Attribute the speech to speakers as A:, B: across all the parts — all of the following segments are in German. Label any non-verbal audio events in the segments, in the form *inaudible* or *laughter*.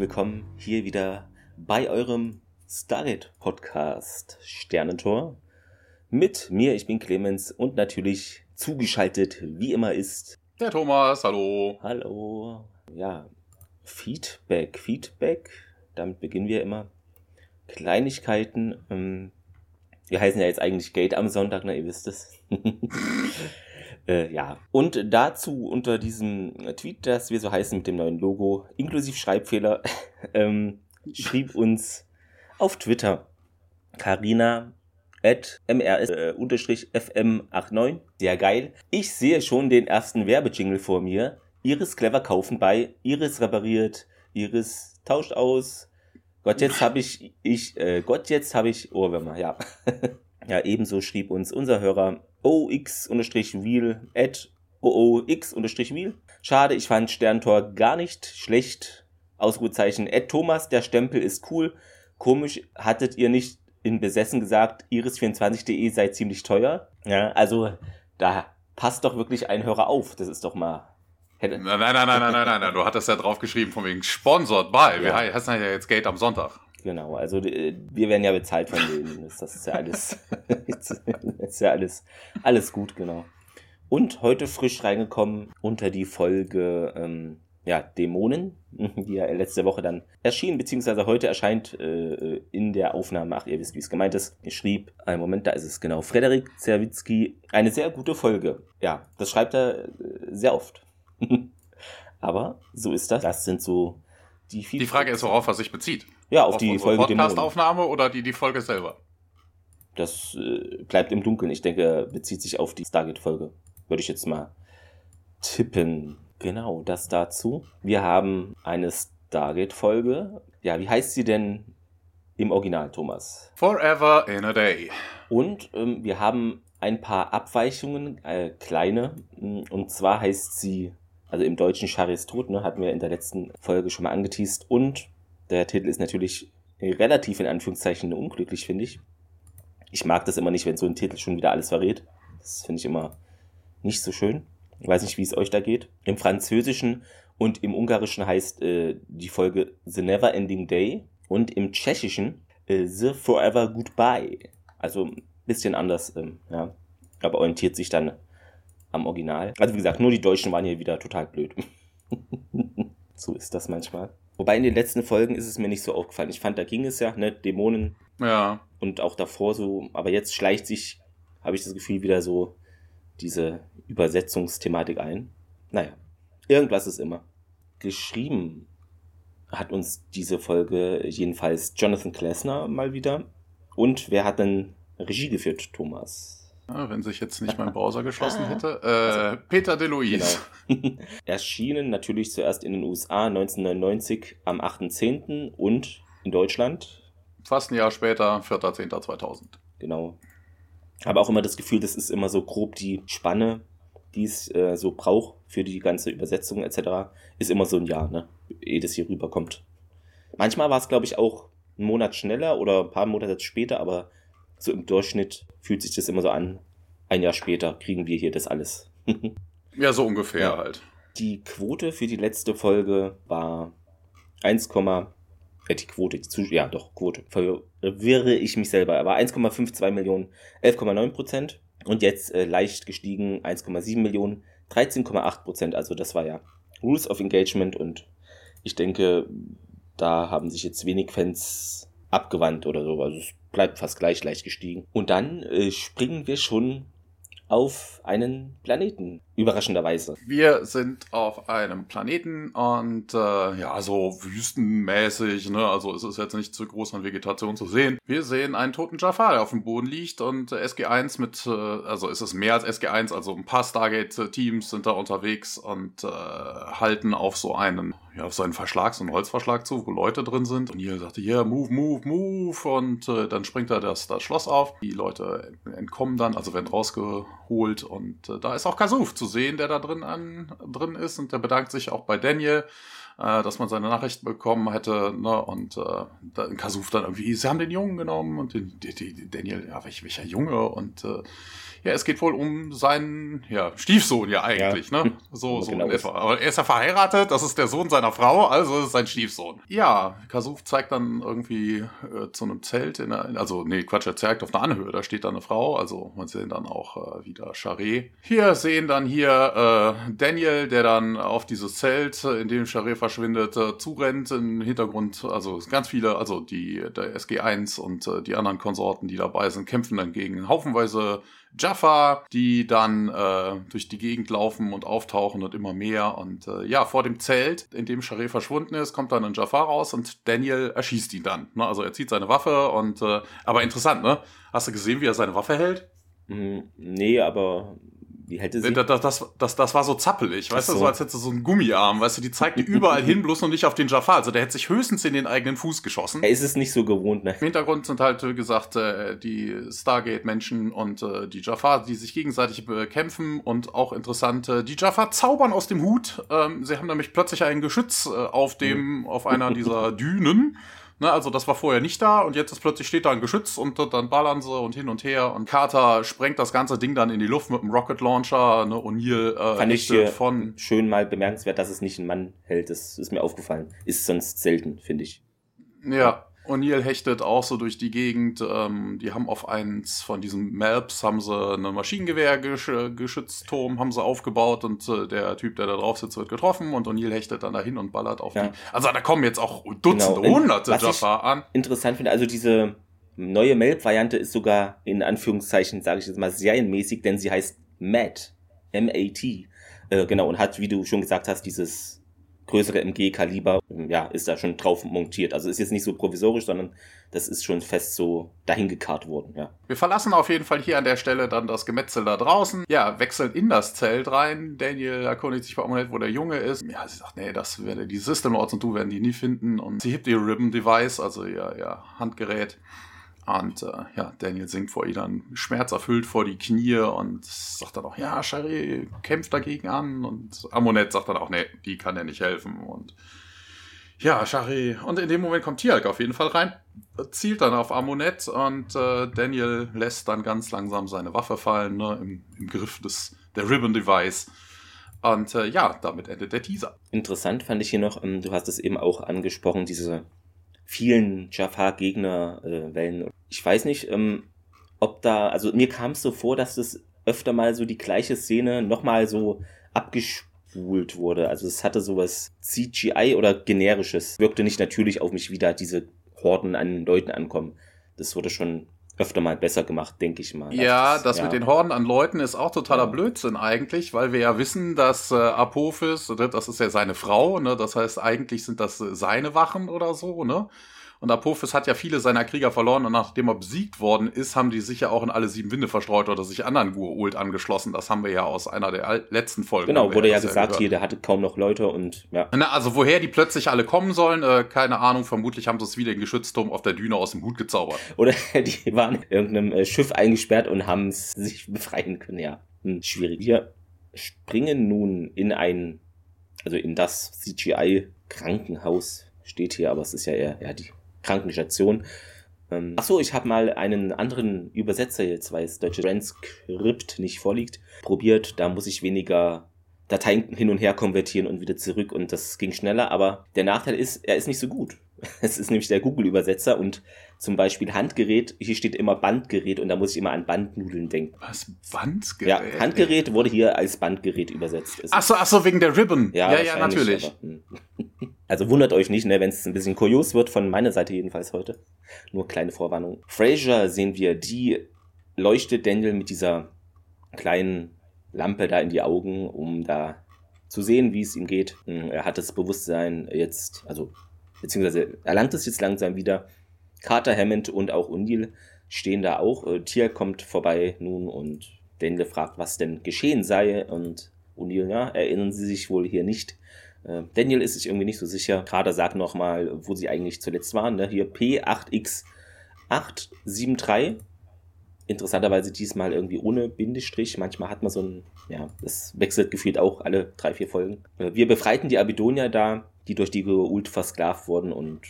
A: willkommen hier wieder bei eurem Stargate Podcast Sternentor. Mit mir, ich bin Clemens und natürlich zugeschaltet, wie immer ist.
B: Der Thomas, hallo.
A: Hallo. Ja, Feedback, Feedback. Damit beginnen wir immer. Kleinigkeiten. Ähm, wir heißen ja jetzt eigentlich Gate am Sonntag, na, ihr wisst es. *laughs* Äh, ja. Und dazu unter diesem Tweet, das wir so heißen mit dem neuen Logo, inklusive Schreibfehler, *laughs* ähm, schrieb uns auf Twitter Carina at mrs-fm89. Sehr geil. Ich sehe schon den ersten Werbejingle vor mir. Iris clever kaufen bei, Iris repariert, Iris tauscht aus. Gott, jetzt habe ich, ich, äh, Gott, jetzt habe ich Ohrwürmer, ja. *laughs* ja, ebenso schrieb uns unser Hörer ox-wheel at oox-wheel. Schade, ich fand Sterntor gar nicht schlecht. Ausrufezeichen at Thomas, der Stempel ist cool. Komisch, hattet ihr nicht in Besessen gesagt, iris24.de sei ziemlich teuer? Ja, also da passt doch wirklich ein Hörer auf. Das ist doch mal
B: Hätte nein, nein, nein, nein, nein, nein, nein, du hattest ja drauf geschrieben von wegen sponsored by. Ja. Wir heißen ja jetzt Gate am Sonntag.
A: Genau, also äh, wir werden ja bezahlt von denen. Das ist ja alles, *laughs* ist ja alles, alles gut, genau. Und heute frisch reingekommen unter die Folge ähm, ja, Dämonen, *laughs* die ja letzte Woche dann erschien, beziehungsweise heute erscheint äh, in der Aufnahme, ach, ihr wisst, wie es gemeint ist, ich schrieb, einen Moment, da ist es genau, Frederik Zerwitzki, eine sehr gute Folge. Ja, das schreibt er äh, sehr oft. *laughs* Aber so ist das. Das sind so
B: die Die Frage ist, worauf er sich bezieht.
A: Ja, auf, auf die Folge
B: Podcast-Aufnahme oder die, die Folge selber?
A: Das äh, bleibt im Dunkeln. Ich denke, bezieht sich auf die Stargate-Folge. Würde ich jetzt mal tippen. Genau, das dazu. Wir haben eine Stargate-Folge. Ja, wie heißt sie denn im Original, Thomas?
B: Forever in a Day.
A: Und ähm, wir haben ein paar Abweichungen, äh, kleine. Und zwar heißt sie, also im Deutschen Charis Tod, ne, hatten wir in der letzten Folge schon mal angeteased. Und der Titel ist natürlich relativ in Anführungszeichen unglücklich, finde ich. Ich mag das immer nicht, wenn so ein Titel schon wieder alles verrät. Das finde ich immer nicht so schön. Ich weiß nicht, wie es euch da geht. Im Französischen und im Ungarischen heißt äh, die Folge The Never Ending Day und im Tschechischen äh, The Forever Goodbye. Also ein bisschen anders, ähm, ja. Aber orientiert sich dann am Original. Also wie gesagt, nur die Deutschen waren hier wieder total blöd. *laughs* so ist das manchmal. Wobei in den letzten Folgen ist es mir nicht so aufgefallen. Ich fand, da ging es ja, ne, Dämonen.
B: Ja.
A: Und auch davor so, aber jetzt schleicht sich, habe ich das Gefühl, wieder so diese Übersetzungsthematik ein. Naja, irgendwas ist immer. Geschrieben hat uns diese Folge jedenfalls Jonathan Klesner mal wieder. Und wer hat denn Regie geführt, Thomas?
B: Wenn sich jetzt nicht mein Browser geschlossen *laughs* hätte. Äh, also, Peter DeLuise.
A: Genau. *laughs* Erschienen natürlich zuerst in den USA 1999 am 8.10. und in Deutschland.
B: Fast ein Jahr später, 4.10.2000.
A: Genau. Habe auch immer das Gefühl, das ist immer so grob die Spanne, die es äh, so braucht für die ganze Übersetzung etc. Ist immer so ein Jahr, ne? Ehe das hier rüberkommt. Manchmal war es, glaube ich, auch einen Monat schneller oder ein paar Monate später, aber so im Durchschnitt fühlt sich das immer so an. Ein Jahr später kriegen wir hier das alles.
B: ja, so ungefähr ja. halt.
A: Die Quote für die letzte Folge war 1, äh, die Quote, die Zus ja doch, Quote, verwirre ich mich selber, aber 1,52 Millionen, 11,9 Prozent und jetzt äh, leicht gestiegen 1,7 Millionen, 13,8 Prozent, also das war ja Rules of Engagement und ich denke, da haben sich jetzt wenig Fans abgewandt oder so, also es bleibt fast gleich leicht gestiegen. Und dann äh, springen wir schon auf einen Planeten, überraschenderweise.
B: Wir sind auf einem Planeten und äh, ja, so wüstenmäßig, ne? Also es ist jetzt nicht zu groß an Vegetation zu sehen. Wir sehen einen toten Jafar, der auf dem Boden liegt und SG1 mit, äh, also es ist mehr als SG1, also ein paar Stargate-Teams sind da unterwegs und äh, halten auf so einen, ja, auf so einen Verschlag, so einen Holzverschlag zu, wo Leute drin sind. Und hier sagte, yeah, move, move, move. Und äh, dann springt da das, das Schloss auf. Die Leute entkommen dann, also werden rausgeholt und äh, da ist auch Kasuf zu sehen, der da drin, an, drin ist und der bedankt sich auch bei Daniel äh, dass man seine Nachrichten bekommen hätte, ne? Und äh, dann Kasuf dann irgendwie, sie haben den Jungen genommen und den, den, den Daniel, ja, welch, welcher Junge und äh, ja, es geht wohl um seinen ja, Stiefsohn ja eigentlich, ja. ne? *laughs* So, so genau etwa. Aber er ist ja verheiratet, das ist der Sohn seiner Frau, also ist es sein Stiefsohn. Ja, Kasuf zeigt dann irgendwie äh, zu einem Zelt, in der, also nee, Quatsch, er zeigt auf einer Anhöhe, da steht da eine Frau, also man sehen dann auch äh, wieder Charret. Hier sehen dann hier äh, Daniel, der dann auf dieses Zelt, in dem Charret verschwindet, äh, zurennt. Im Hintergrund, also ganz viele, also die der SG1 und äh, die anderen Konsorten, die dabei sind, kämpfen dann gegen haufenweise Jaffa, die dann äh, durch die Gegend laufen und auftauchen und immer mehr. Und äh, ja, vor dem Zelt, in dem Charé verschwunden ist, kommt dann ein Jaffa raus und Daniel erschießt ihn dann. Ne? Also er zieht seine Waffe und äh, aber interessant, ne? Hast du gesehen, wie er seine Waffe hält?
A: Mm, nee, aber wie hätte sie?
B: Das, das, das, das war so zappelig, weißt so. du, so als hätte sie so einen Gummiarm, weißt du, die zeigte überall *laughs* hin, bloß noch nicht auf den Jafar. Also der hätte sich höchstens in den eigenen Fuß geschossen.
A: Er ist es nicht so gewohnt, ne?
B: Im Hintergrund sind halt, wie gesagt, äh, die Stargate-Menschen und äh, die Jafar, die sich gegenseitig bekämpfen und auch interessant, die Jafar zaubern aus dem Hut. Ähm, sie haben nämlich plötzlich ein Geschütz äh, auf dem, auf einer dieser *laughs* Dünen. Ne, also das war vorher nicht da und jetzt ist plötzlich steht da ein Geschütz und dann ballern sie und hin und her und Carter sprengt das ganze Ding dann in die Luft mit einem Rocket Launcher, ne, O'Neill
A: äh, Fand ich hier von schön mal bemerkenswert, dass es nicht ein Mann hält. Das ist mir aufgefallen. Ist sonst selten, finde ich.
B: Ja, O'Neill hechtet auch so durch die Gegend. Ähm, die haben auf eins von diesen Maps haben sie eine Maschinengewehrgeschützturm haben sie aufgebaut und äh, der Typ, der da drauf sitzt, wird getroffen und O'Neill hechtet dann dahin und ballert auf ja. die. Also da kommen jetzt auch Dutzende, genau. hunderte Jaffa an.
A: Interessant finde, also diese neue Melb-Variante ist sogar in Anführungszeichen, sage ich jetzt mal, serienmäßig, denn sie heißt MAT. M-A-T. Äh, genau, und hat, wie du schon gesagt hast, dieses größere MG-Kaliber, ja, ist da schon drauf montiert. Also ist jetzt nicht so provisorisch, sondern das ist schon fest so dahin gekarrt worden, ja.
B: Wir verlassen auf jeden Fall hier an der Stelle dann das Gemetzel da draußen. Ja, wechseln in das Zelt rein. Daniel erkundigt sich bei Amulet, wo der Junge ist. Ja, sie sagt, nee, das werde die System Lords und du werden die nie finden. Und sie hebt ihr Ribbon Device, also ihr, ihr Handgerät und äh, ja, Daniel sinkt vor ihr dann schmerzerfüllt vor die Knie und sagt dann auch, ja, Shari kämpft dagegen an. Und Amonet sagt dann auch, nee, die kann ja nicht helfen. Und ja, Shari. Und in dem Moment kommt Tialk auf jeden Fall rein, zielt dann auf Amonet und äh, Daniel lässt dann ganz langsam seine Waffe fallen, ne, im, im Griff des, der Ribbon Device. Und äh, ja, damit endet der Teaser.
A: Interessant fand ich hier noch, ähm, du hast es eben auch angesprochen, diese vielen Jafar-Gegner-Wellen. Äh, ich weiß nicht, ähm, ob da, also mir kam es so vor, dass das öfter mal so die gleiche Szene nochmal so abgespult wurde. Also es hatte sowas CGI oder generisches. Wirkte nicht natürlich auf mich, wie da diese Horden an Leuten ankommen. Das wurde schon öfter mal besser gemacht, denke ich mal.
B: Ja, das, das ja. mit den Horden an Leuten ist auch totaler ja. Blödsinn eigentlich, weil wir ja wissen, dass äh, Apophis, das ist ja seine Frau, ne? Das heißt, eigentlich sind das seine Wachen oder so, ne? Und Apophis hat ja viele seiner Krieger verloren und nachdem er besiegt worden ist, haben die sich ja auch in alle sieben Winde verstreut oder sich anderen Gua'uld angeschlossen. Das haben wir ja aus einer der letzten Folgen.
A: Genau, wurde ja gesagt, hier, der hatte kaum noch Leute und ja.
B: Na, also woher die plötzlich alle kommen sollen, äh, keine Ahnung. Vermutlich haben sie es wieder in Geschützturm auf der Düne aus dem Hut gezaubert.
A: Oder *laughs* die waren in irgendeinem äh, Schiff eingesperrt und haben es sich befreien können, ja. Hm, schwierig. Wir springen nun in ein, also in das CGI-Krankenhaus steht hier, aber es ist ja eher ja, die Krankenstation. Ähm, ach so, ich habe mal einen anderen Übersetzer jetzt, weil das deutsche Transkript nicht vorliegt, probiert. Da muss ich weniger Dateien hin und her konvertieren und wieder zurück und das ging schneller, aber der Nachteil ist, er ist nicht so gut. *laughs* Es ist nämlich der Google-Übersetzer und zum Beispiel Handgerät, hier steht immer Bandgerät und da muss ich immer an Bandnudeln denken.
B: Was? Bandgerät?
A: Ja, Handgerät wurde hier als Bandgerät übersetzt.
B: Achso, ach so, wegen der Ribbon. Ja, ja, ja natürlich. Aber, hm. *laughs*
A: Also wundert euch nicht, ne, wenn es ein bisschen kurios wird, von meiner Seite jedenfalls heute. Nur kleine Vorwarnung. Fraser sehen wir, die leuchtet Daniel mit dieser kleinen Lampe da in die Augen, um da zu sehen, wie es ihm geht. Hm, er hat das Bewusstsein jetzt, also beziehungsweise erlangt es jetzt langsam wieder. Carter, Hammond und auch Undil stehen da auch. Äh, Tier kommt vorbei nun und Daniel fragt, was denn geschehen sei. Und Undil, ja, erinnern Sie sich wohl hier nicht. Äh, Daniel ist sich irgendwie nicht so sicher. Carter sagt nochmal, wo sie eigentlich zuletzt waren. Ne? Hier P8X873 interessanterweise diesmal irgendwie ohne Bindestrich. Manchmal hat man so ein, ja, das wechselt gefühlt auch alle drei, vier Folgen. Äh, wir befreiten die Abidonia da. die durch die Ult versklavt wurden und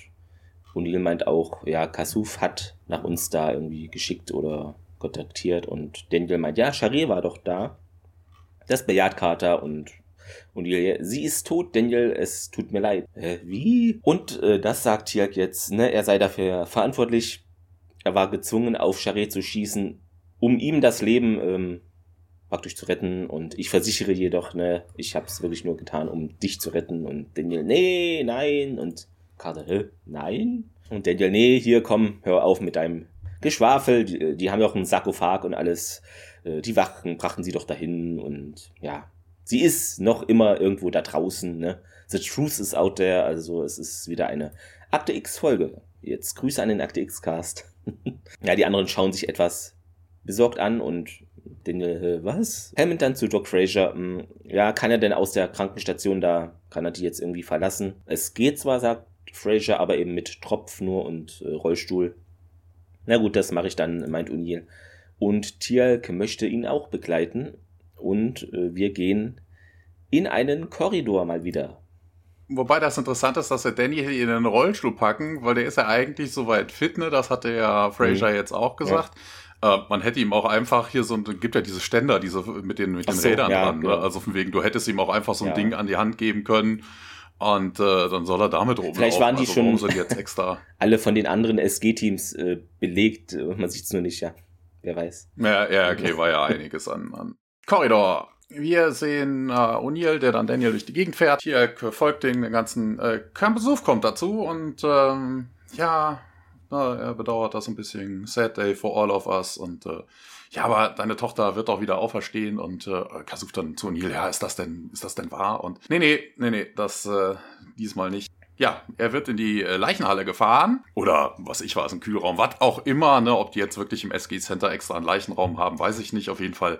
A: O'Neill meint auch, ja, Kasuf hat nach uns da irgendwie geschickt oder kontaktiert und Daniel meint, ja, Charé war doch da. Das bejaht Carter und O'Neill, sie ist tot, Daniel, es tut mir leid. Äh, wie? Und äh, das sagt Tiak jetzt, ne, er sei dafür verantwortlich. Er war gezwungen, auf Charé zu schießen, um ihm das Leben ähm, praktisch zu retten. Und ich versichere jedoch, ne, ich habe es wirklich nur getan, um dich zu retten. Und Daniel, nee, nein. Und Carter, nein? Und Daniel, nee, hier komm, hör auf mit deinem Geschwafel. Die, die haben auch einen Sarkophag und alles. Äh, die Wachen brachten sie doch dahin. Und ja, sie ist noch immer irgendwo da draußen. Ne? The truth is out there. Also es ist wieder eine Akte X-Folge. Jetzt Grüße an den Akte X-Cast. *laughs* ja, die anderen schauen sich etwas besorgt an und den, äh, was? Hammond dann zu Doc Fraser. Hm, ja, kann er denn aus der Krankenstation da, kann er die jetzt irgendwie verlassen? Es geht zwar, sagt Fraser, aber eben mit Tropf nur und äh, Rollstuhl. Na gut, das mache ich dann, meint O'Neill. Und Tialk möchte ihn auch begleiten. Und äh, wir gehen in einen Korridor mal wieder.
B: Wobei das interessant ist, dass wir Danny in den Rollstuhl packen, weil der ist ja eigentlich soweit fit, ne? Das hatte ja Fraser mhm. jetzt auch gesagt. Ja. Äh, man hätte ihm auch einfach hier so, gibt ja diese Ständer, diese mit den, mit den so, Rädern ja, dran. Ne? Genau. Also von wegen, du hättest ihm auch einfach so ein ja. Ding an die Hand geben können. Und äh, dann soll er damit
A: oben Vielleicht waren die also, schon sind jetzt extra *laughs* alle von den anderen SG-Teams äh, belegt. Man sieht es nur nicht, ja. Wer weiß.
B: Ja, ja, okay, war ja einiges an, an Korridor. Wir sehen äh, O'Neill, der dann Daniel durch die Gegend fährt. Hier folgt den ganzen äh, Besuch kommt dazu und ähm, ja, na, er bedauert das ein bisschen. Sad day for all of us. Und äh, ja, aber deine Tochter wird auch wieder auferstehen und äh, versucht dann zu Neil, ja, ist das denn, ist das denn wahr? Und nee, nee, nee, nee, das äh, diesmal nicht. Ja, er wird in die äh, Leichenhalle gefahren. Oder was ich weiß, ein Kühlraum, was auch immer, ne? Ob die jetzt wirklich im SG Center extra einen Leichenraum haben, weiß ich nicht. Auf jeden Fall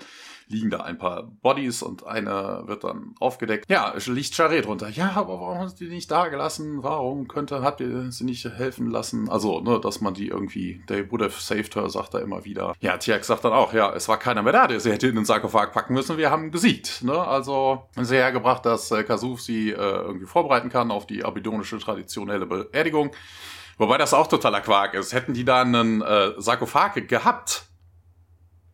B: liegen da ein paar Bodies und eine wird dann aufgedeckt. Ja, liegt Charret drunter. Ja, aber warum hast du die nicht da gelassen? Warum könnte, habt ihr sie nicht helfen lassen? Also, ne, dass man die irgendwie, they would have saved her, sagt er immer wieder. Ja, Tiak sagt dann auch, ja, es war keiner mehr da, der sie hätte in den Sarkophag packen müssen, wir haben gesiegt, ne? Also, sie hergebracht, dass äh, Kasuf sie äh, irgendwie vorbereiten kann auf die abidonische traditionelle Beerdigung. Wobei das auch totaler Quark ist. Hätten die da einen äh, Sarkophag gehabt,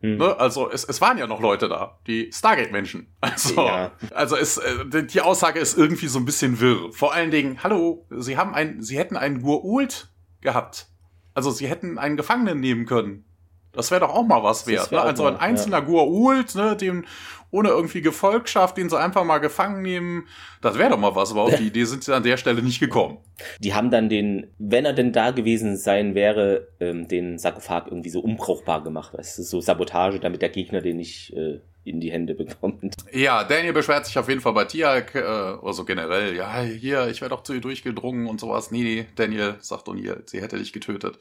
B: hm. Ne? Also es, es waren ja noch Leute da, die Stargate-Menschen. *laughs* Also, ja. also es, äh, die Aussage ist irgendwie so ein bisschen wirr. Vor allen Dingen, hallo, sie haben ein, sie hätten einen Gurult gehabt. Also sie hätten einen Gefangenen nehmen können. Das wäre doch auch mal was wert. Ne? Also ein einzelner ja. Gua'uld, ne, dem ohne irgendwie Gefolgschaft, den sie einfach mal gefangen nehmen, das wäre doch mal was, aber auf die *laughs* Idee sind sie an der Stelle nicht gekommen.
A: Die haben dann den, wenn er denn da gewesen sein wäre, ähm, den Sarkophag irgendwie so unbrauchbar gemacht. Das ist so Sabotage, damit der Gegner den nicht äh, in die Hände *laughs* bekommt.
B: Ja, Daniel beschwert sich auf jeden Fall bei Tiak, äh, also generell, ja, hier, ich wäre doch zu ihr durchgedrungen und sowas. Nee, nee, Daniel, sagt O'Neill, sie hätte dich getötet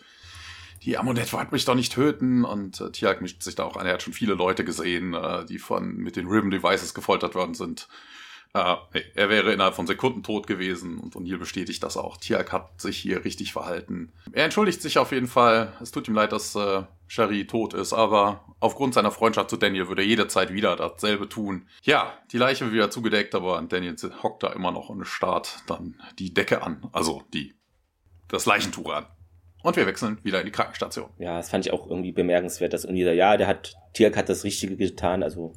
B: die Amunet wollte mich doch nicht töten und äh, Tiag mischt sich da auch an. Er hat schon viele Leute gesehen, äh, die von mit den Ribbon Devices gefoltert worden sind. Äh, er wäre innerhalb von Sekunden tot gewesen und O'Neill bestätigt das auch. Tiag hat sich hier richtig verhalten. Er entschuldigt sich auf jeden Fall. Es tut ihm leid, dass äh, Sherry tot ist, aber aufgrund seiner Freundschaft zu Daniel würde er jederzeit wieder dasselbe tun. Ja, die Leiche wird wieder zugedeckt, aber Daniel hockt da immer noch und starrt dann die Decke an. Also die das Leichentuch an. Und wir wechseln wieder in die Krankenstation.
A: Ja, das fand ich auch irgendwie bemerkenswert, dass Unisa, ja, der hat, Tiak hat das Richtige getan. Also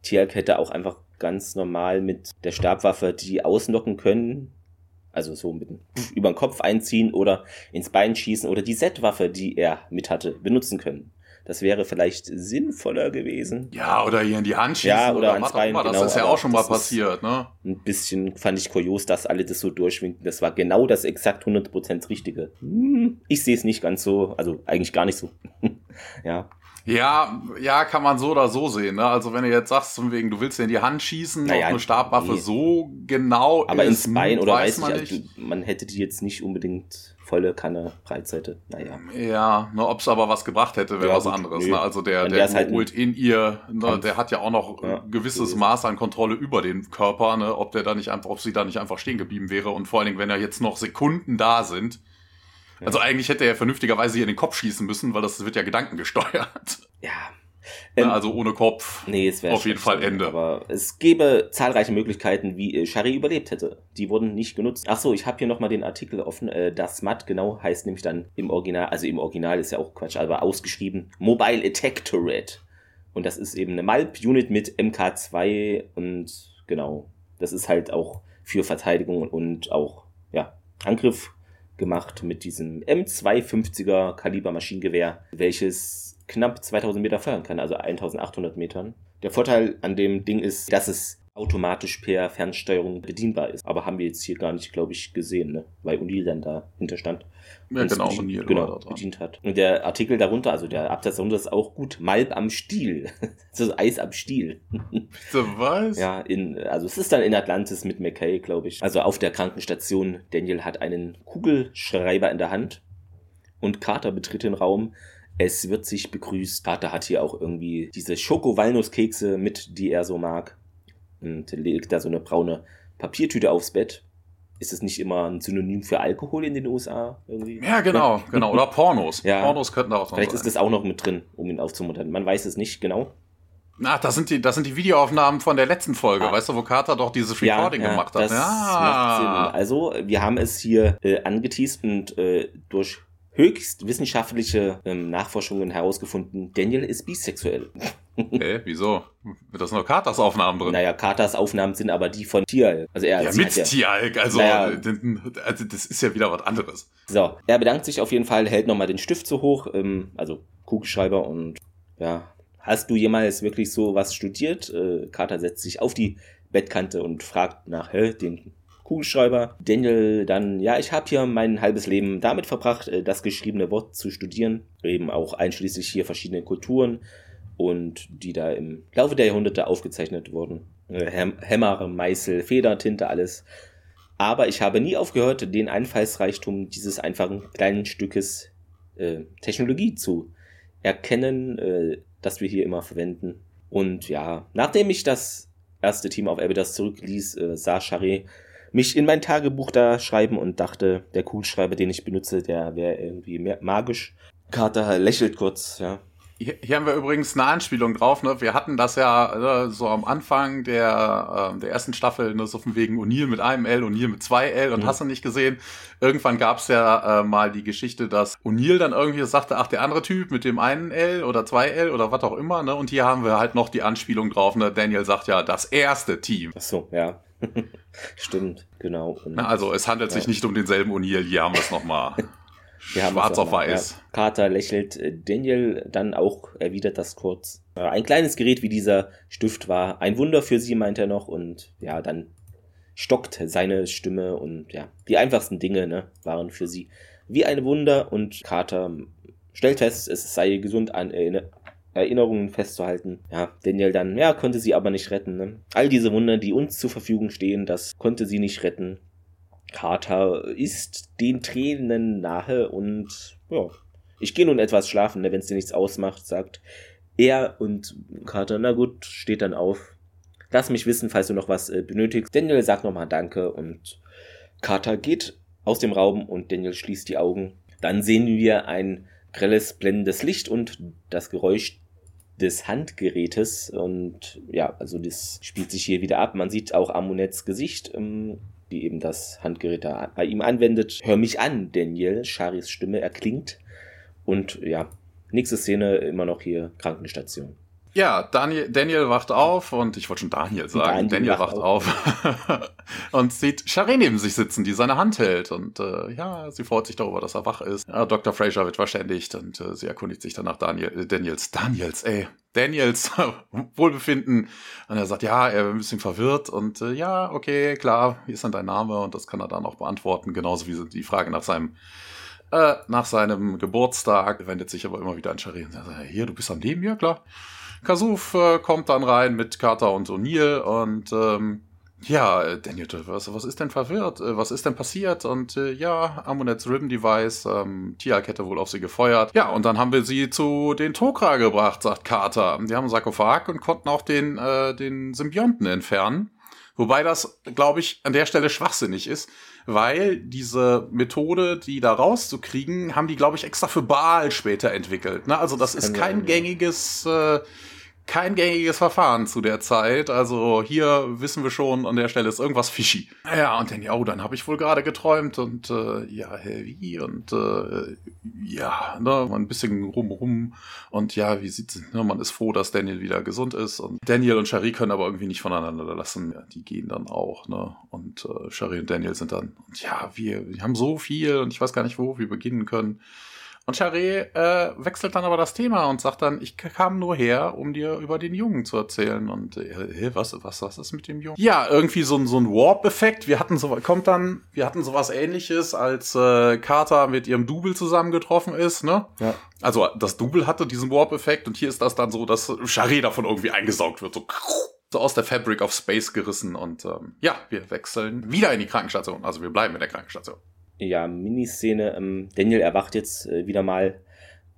A: Tiak hätte auch einfach ganz normal mit der Stabwaffe die ausnocken können. Also so mit über den Kopf einziehen oder ins Bein schießen oder die Z-Waffe, die er mit hatte, benutzen können. Das wäre vielleicht sinnvoller gewesen.
B: Ja, oder hier in die Hand schießen.
A: Ja, oder, oder ans Bein. Genau,
B: das ist ja auch schon mal passiert, ne?
A: Ein bisschen fand ich kurios, dass alle das so durchwinken. Das war genau das exakt 100% Richtige. Hm, ich sehe es nicht ganz so, also eigentlich gar nicht so. *laughs* ja.
B: Ja, ja, kann man so oder so sehen. Ne? Also wenn du jetzt sagst, von wegen, du willst dir in die Hand schießen, naja, auf eine Stabwaffe nee. so genau
A: Aber ist, ins Bein oder weiß, weiß ich, also, man hätte die jetzt nicht unbedingt volle Kanne Breitseite. Naja.
B: Ja, ne, ob es aber was gebracht hätte, wäre ja, was anderes. Ne? Also der, der, der halt in ihr, ne, der hat ja auch noch ja, gewisses Maß an Kontrolle über den Körper, ne? ob der da nicht einfach, ob sie da nicht einfach stehen geblieben wäre. Und vor allen Dingen, wenn ja jetzt noch Sekunden da sind, also eigentlich hätte er vernünftigerweise hier in den Kopf schießen müssen, weil das wird ja gedankengesteuert.
A: Ja,
B: Ähm, also ohne Kopf.
A: Nee, es wäre
B: auf jeden Fall Ende.
A: Aber es gäbe zahlreiche Möglichkeiten, wie äh, Shari überlebt hätte. Die wurden nicht genutzt. Ach so, ich habe hier nochmal den Artikel offen. Äh, das MAT genau heißt nämlich dann im Original, also im Original ist ja auch Quatsch, aber ausgeschrieben Mobile Attack Turret. Und das ist eben eine MALP-Unit mit MK2 und genau, das ist halt auch für Verteidigung und auch ja, Angriff gemacht mit diesem M250er Kaliber Maschinengewehr, welches knapp 2000 Meter feuern kann, also 1800 Metern. Der Vorteil an dem Ding ist, dass es automatisch per Fernsteuerung bedienbar ist. Aber haben wir jetzt hier gar nicht, glaube ich, gesehen, ne? weil Unil dann dahinter stand.
B: Ja, genau,
A: bedient, genau bedient hat. Und der Artikel darunter, also der Absatz darunter ist auch gut. Malb am Stiel. *laughs* also Eis am Stiel.
B: Bitte was?
A: Ja, in, also es ist dann in Atlantis mit McKay, glaube ich. Also auf der Krankenstation. Daniel hat einen Kugelschreiber in der Hand und Carter betritt den Raum. Es wird sich begrüßt. Carter hat hier auch irgendwie diese Schoko-Walnusskekse mit, die er so mag. Und legt da so eine braune Papiertüte aufs Bett. Ist es nicht immer ein Synonym für Alkohol in den USA irgendwie?
B: Ja, genau, genau. Oder Pornos.
A: Ja.
B: Pornos könnten da auch noch
A: Vielleicht
B: sein.
A: ist das auch noch mit drin, um ihn aufzumuntern. Man weiß es nicht genau.
B: Ach, das sind die, das sind die Videoaufnahmen von der letzten Folge,
A: Ah.
B: weißt du, wo Carter doch dieses Recording gemacht hat.
A: Das
B: ja.
A: macht Sinn. Also, wir haben es hier äh, angeteased und äh, durch höchst wissenschaftliche ähm, Nachforschungen herausgefunden, Daniel ist bisexuell. *laughs*
B: Okay, wieso? Wird das nur Carters Aufnahmen drin?
A: Naja, Carters Aufnahmen sind aber die von Tieralk. Also er,
B: ja, mit
A: ja,
B: Tieralk, also,
A: Naja.
B: also das ist ja wieder was anderes.
A: So, er bedankt sich auf jeden Fall, hält nochmal den Stift so hoch, ähm, also Kugelschreiber und ja, hast du jemals wirklich so was studiert? Äh, Carter setzt sich auf die Bettkante und fragt nach hä, den Kugelschreiber. Daniel dann, ja, ich habe hier mein halbes Leben damit verbracht, äh, das geschriebene Wort zu studieren, eben auch einschließlich hier verschiedene Kulturen und die da im Laufe der Jahrhunderte aufgezeichnet wurden. Äh, Häm Hämmer, Meißel, Feder, Tinte, alles. Aber ich habe nie aufgehört, den Einfallsreichtum dieses einfachen kleinen Stückes äh, Technologie zu erkennen, äh, das wir hier immer verwenden. Und ja, nachdem ich das erste Team auf Abydos zurückließ, äh, sah Charé mich in mein Tagebuch da schreiben und dachte, der Kugelschreiber, den ich benutze, der wäre irgendwie mehr magisch. Carter lächelt kurz, ja.
B: Hier, hier haben wir übrigens eine Anspielung drauf. Ne? Wir hatten das ja äh, so am Anfang der, äh, der ersten Staffel, ne, so von wegen O'Neill mit einem L, O'Neill mit zwei L und
A: Mhm.
B: hast du nicht gesehen. Irgendwann gab's ja äh, mal die Geschichte, dass O'Neill dann irgendwie sagte, ach, der andere Typ mit dem einen L oder zwei L oder was auch immer. Ne? Und hier haben wir halt noch die Anspielung drauf. Ne? Daniel sagt ja, das erste Team.
A: Ach so, ja. *laughs* Stimmt, genau. Und
B: Na, also es handelt sich
A: Ja.
B: nicht um denselben O'Neill. Hier haben *laughs* wir es nochmal. Schwarz
A: es
B: auf weiß.
A: Ja. Carter lächelt, äh, Daniel dann auch erwidert das kurz. Äh, Ein kleines Gerät wie dieser Stift war ein Wunder für sie, meint er noch. Und ja, dann stockt seine Stimme und ja, die einfachsten Dinge ne, waren für sie wie ein Wunder. Und Carter stellt fest, es sei gesund an Erinner Erinnerungen festzuhalten. Ja, Daniel dann, ja, konnte sie aber nicht retten. Ne? All diese Wunder, die uns zur Verfügung stehen, das konnte sie nicht retten. Carter ist den Tränen nahe und ja, ich gehe nun etwas schlafen, ne, wenn es dir nichts ausmacht, sagt er und Carter, na gut, steht dann auf. Lass mich wissen, falls du noch was äh, benötigst. Daniel sagt nochmal Danke und Carter geht aus dem Raum und Daniel schließt die Augen. Dann sehen wir ein grelles, blendendes Licht und das Geräusch des Handgerätes und ja, also das spielt sich hier wieder ab. Man sieht auch Amunets Gesicht, ähm, die eben das Handgerät da bei ihm anwendet. Hör mich an, Daniel. Charis Stimme erklingt. Und ja, nächste Szene immer noch hier Krankenstation.
B: Ja, Daniel, Daniel wacht auf und ich wollte schon Daniel sagen.
A: Daniel
B: Daniel,
A: wacht
B: wacht auf, *laughs* und sieht Charé neben sich sitzen, die seine Hand hält. Und äh, ja, sie freut sich darüber, dass er wach ist. Ja, Dr. Fraser wird verständigt und äh, sie erkundigt sich dann nach Daniel, äh, Daniels, Daniels, ey, Daniels *laughs* Wohlbefinden. Und er sagt, ja, er ist ein bisschen verwirrt und äh, ja, okay, klar, wie ist denn dein Name? Und das kann er dann auch beantworten, genauso wie die Frage nach seinem äh, nach seinem Geburtstag wendet sich aber immer wieder an Charé und sagt, hier, du bist am Leben? Ja, klar. Kasuf äh, kommt dann rein mit Carter und O'Neill und ähm, ja, Daniel, was, was ist denn verwirrt? Äh, Was ist denn passiert? Und äh, ja, Amunets Ribbon Device, ähm, Tialk hätte wohl auf sie gefeuert. Ja, und dann haben wir sie zu den Tok'ra gebracht, sagt Carter. Die haben einen Sarkophag und konnten auch den, äh, den Symbionten entfernen. Wobei das, glaube ich, an der Stelle schwachsinnig ist, weil diese Methode, die da rauszukriegen, haben die, glaube ich, extra für Baal später entwickelt. Ne? Also das, das ist kein gängiges äh, kein gängiges Verfahren zu der Zeit. Also hier wissen wir schon, an der Stelle ist irgendwas fishy. Ja, und dann, ja, oh, dann habe ich wohl gerade geträumt und äh, ja, wie? Und äh, ja, ne, ein bisschen rum und ja, wie sieht's, ne, man ist froh, dass Daniel wieder gesund ist und Daniel und Shari können aber irgendwie nicht voneinander lassen. Ja, die gehen dann auch, ne? Und äh, Shari und Daniel sind dann, und ja, wir, wir haben so viel und ich weiß gar nicht, wo wir beginnen können. Und Charé äh, wechselt dann aber das Thema und sagt dann, ich kam nur her, um dir über den Jungen zu erzählen. Und äh, was, was, was ist mit dem Jungen? Ja, irgendwie so, so ein Warp-Effekt. Wir hatten so, kommt dann, wir hatten sowas ähnliches, als äh, Carter mit ihrem Double zusammengetroffen ist, ne? Ja. Also das Double hatte diesen Warp-Effekt und hier ist das dann so, dass Charé davon irgendwie eingesaugt wird. So so aus der Fabric of Space gerissen und ähm, ja, wir wechseln wieder in die Krankenstation. Also wir bleiben in der Krankenstation
A: ja, Miniszene. Ähm, Daniel erwacht jetzt äh, wieder mal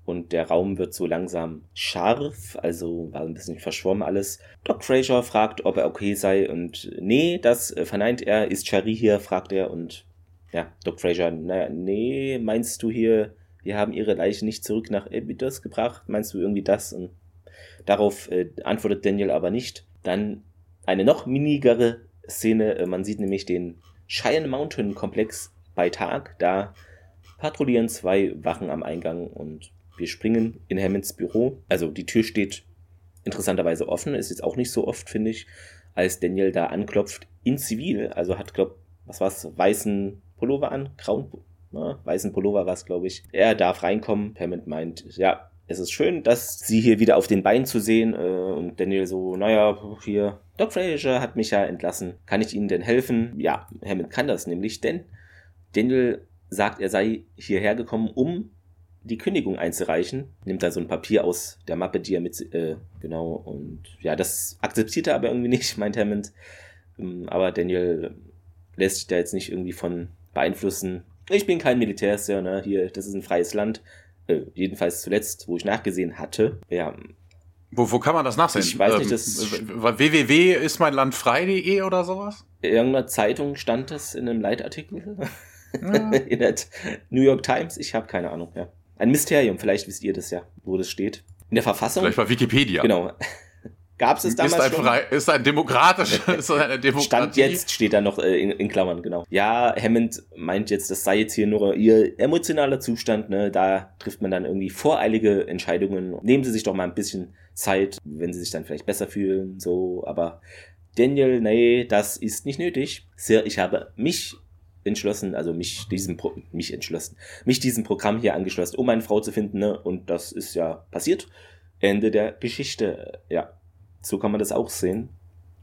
A: und der Raum wird so langsam scharf, also war ein bisschen verschwommen alles. Doc Fraser fragt, ob er okay sei und nee, das äh, verneint er. Ist Chari hier, fragt er und ja, Doc Fraser, naja, nee, meinst du hier, wir haben ihre Leiche nicht zurück nach Abydos gebracht? Meinst du irgendwie das? Und darauf äh, antwortet Daniel aber nicht. Dann eine noch minigere Szene, äh, man sieht nämlich den Cheyenne Mountain Komplex bei Tag. Da patrouillieren zwei Wachen am Eingang und wir springen in Hammonds Büro. Also die Tür steht interessanterweise offen, ist jetzt auch nicht so oft, finde ich, als Daniel da anklopft in Zivil. Also hat, glaub, was war's, weißen Pullover an, grauen, na, weißen Pullover war es, glaube ich. Er darf reinkommen. Hammond meint, ja, es ist schön, dass sie hier wieder auf den Beinen zu sehen. Äh, und Daniel so, naja, hier, Doc Fraser hat mich ja entlassen. Kann ich Ihnen denn helfen? Ja, Hammond kann das nämlich, denn Daniel sagt, er sei hierher gekommen, um die Kündigung einzureichen. Nimmt da so ein Papier aus der Mappe, die er mit, äh, genau, und ja, das akzeptiert er aber irgendwie nicht, *laughs* meint Hammond. Ähm, aber Daniel lässt sich da jetzt nicht irgendwie von beeinflussen. Ich bin kein Militärsir, ne, hier, das ist ein freies Land. Äh, jedenfalls zuletzt, wo ich nachgesehen hatte. Ja.
B: Wo, wo kann man das nachsehen?
A: Ich weiß nicht, ähm, das.
B: www ist mein Land frei.de oder sowas?
A: In irgendeiner Zeitung stand das in einem Leitartikel. *laughs* *laughs* in der New York Times? Ich habe keine Ahnung, ja. Ein Mysterium, vielleicht wisst ihr das ja, wo das steht. In der Verfassung?
B: Vielleicht bei Wikipedia.
A: Genau. *laughs* Gab es es damals
B: ist ein
A: schon?
B: Frei, ist ein demokratischer, *laughs* ist eine
A: Demokratie. Stand jetzt steht da noch äh, in, in, Klammern, genau. Ja, Hammond meint jetzt, das sei jetzt hier nur ihr emotionaler Zustand, ne? Da trifft man dann irgendwie voreilige Entscheidungen. Nehmen Sie sich doch mal ein bisschen Zeit, wenn Sie sich dann vielleicht besser fühlen, so, aber Daniel, nee, das ist nicht nötig. Sir, ich habe mich entschlossen, also mich diesem Pro mich entschlossen, mich diesem Programm hier angeschlossen, um eine Frau zu finden, ne? Und das ist ja passiert. Ende der Geschichte. Ja, so kann man das auch sehen.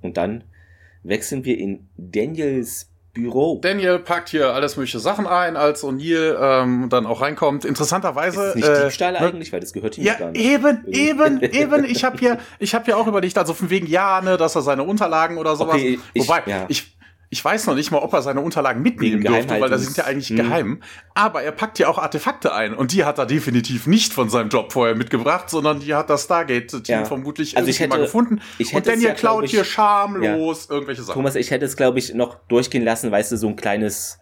A: Und dann wechseln wir in Daniels Büro.
B: Daniel packt hier alles mögliche Sachen ein, als O'Neill ähm, dann auch reinkommt. Interessanterweise.
A: Ist nicht äh, Diebstahl äh, eigentlich, weil das gehört ihm
B: ja, gar nicht. Eben, eben, *laughs* eben. Ich habe hier, ich habe hier auch überlegt, also von wegen ja, ne, dass er seine Unterlagen oder sowas. Okay, ich, Wobei, ja. ich ich weiß noch nicht mal, ob er seine Unterlagen mitnehmen durfte, weil das sind ja eigentlich hm. geheim. Aber er packt ja auch Artefakte ein und die hat er definitiv nicht von seinem Job vorher mitgebracht, sondern die hat das Stargate-Team ja. vermutlich also ich hätte, mal gefunden.
A: Ich
B: und Daniel ja, klaut ich, hier schamlos ja. irgendwelche Sachen.
A: Thomas, ich hätte es, glaube ich, noch durchgehen lassen, weißt du, so ein kleines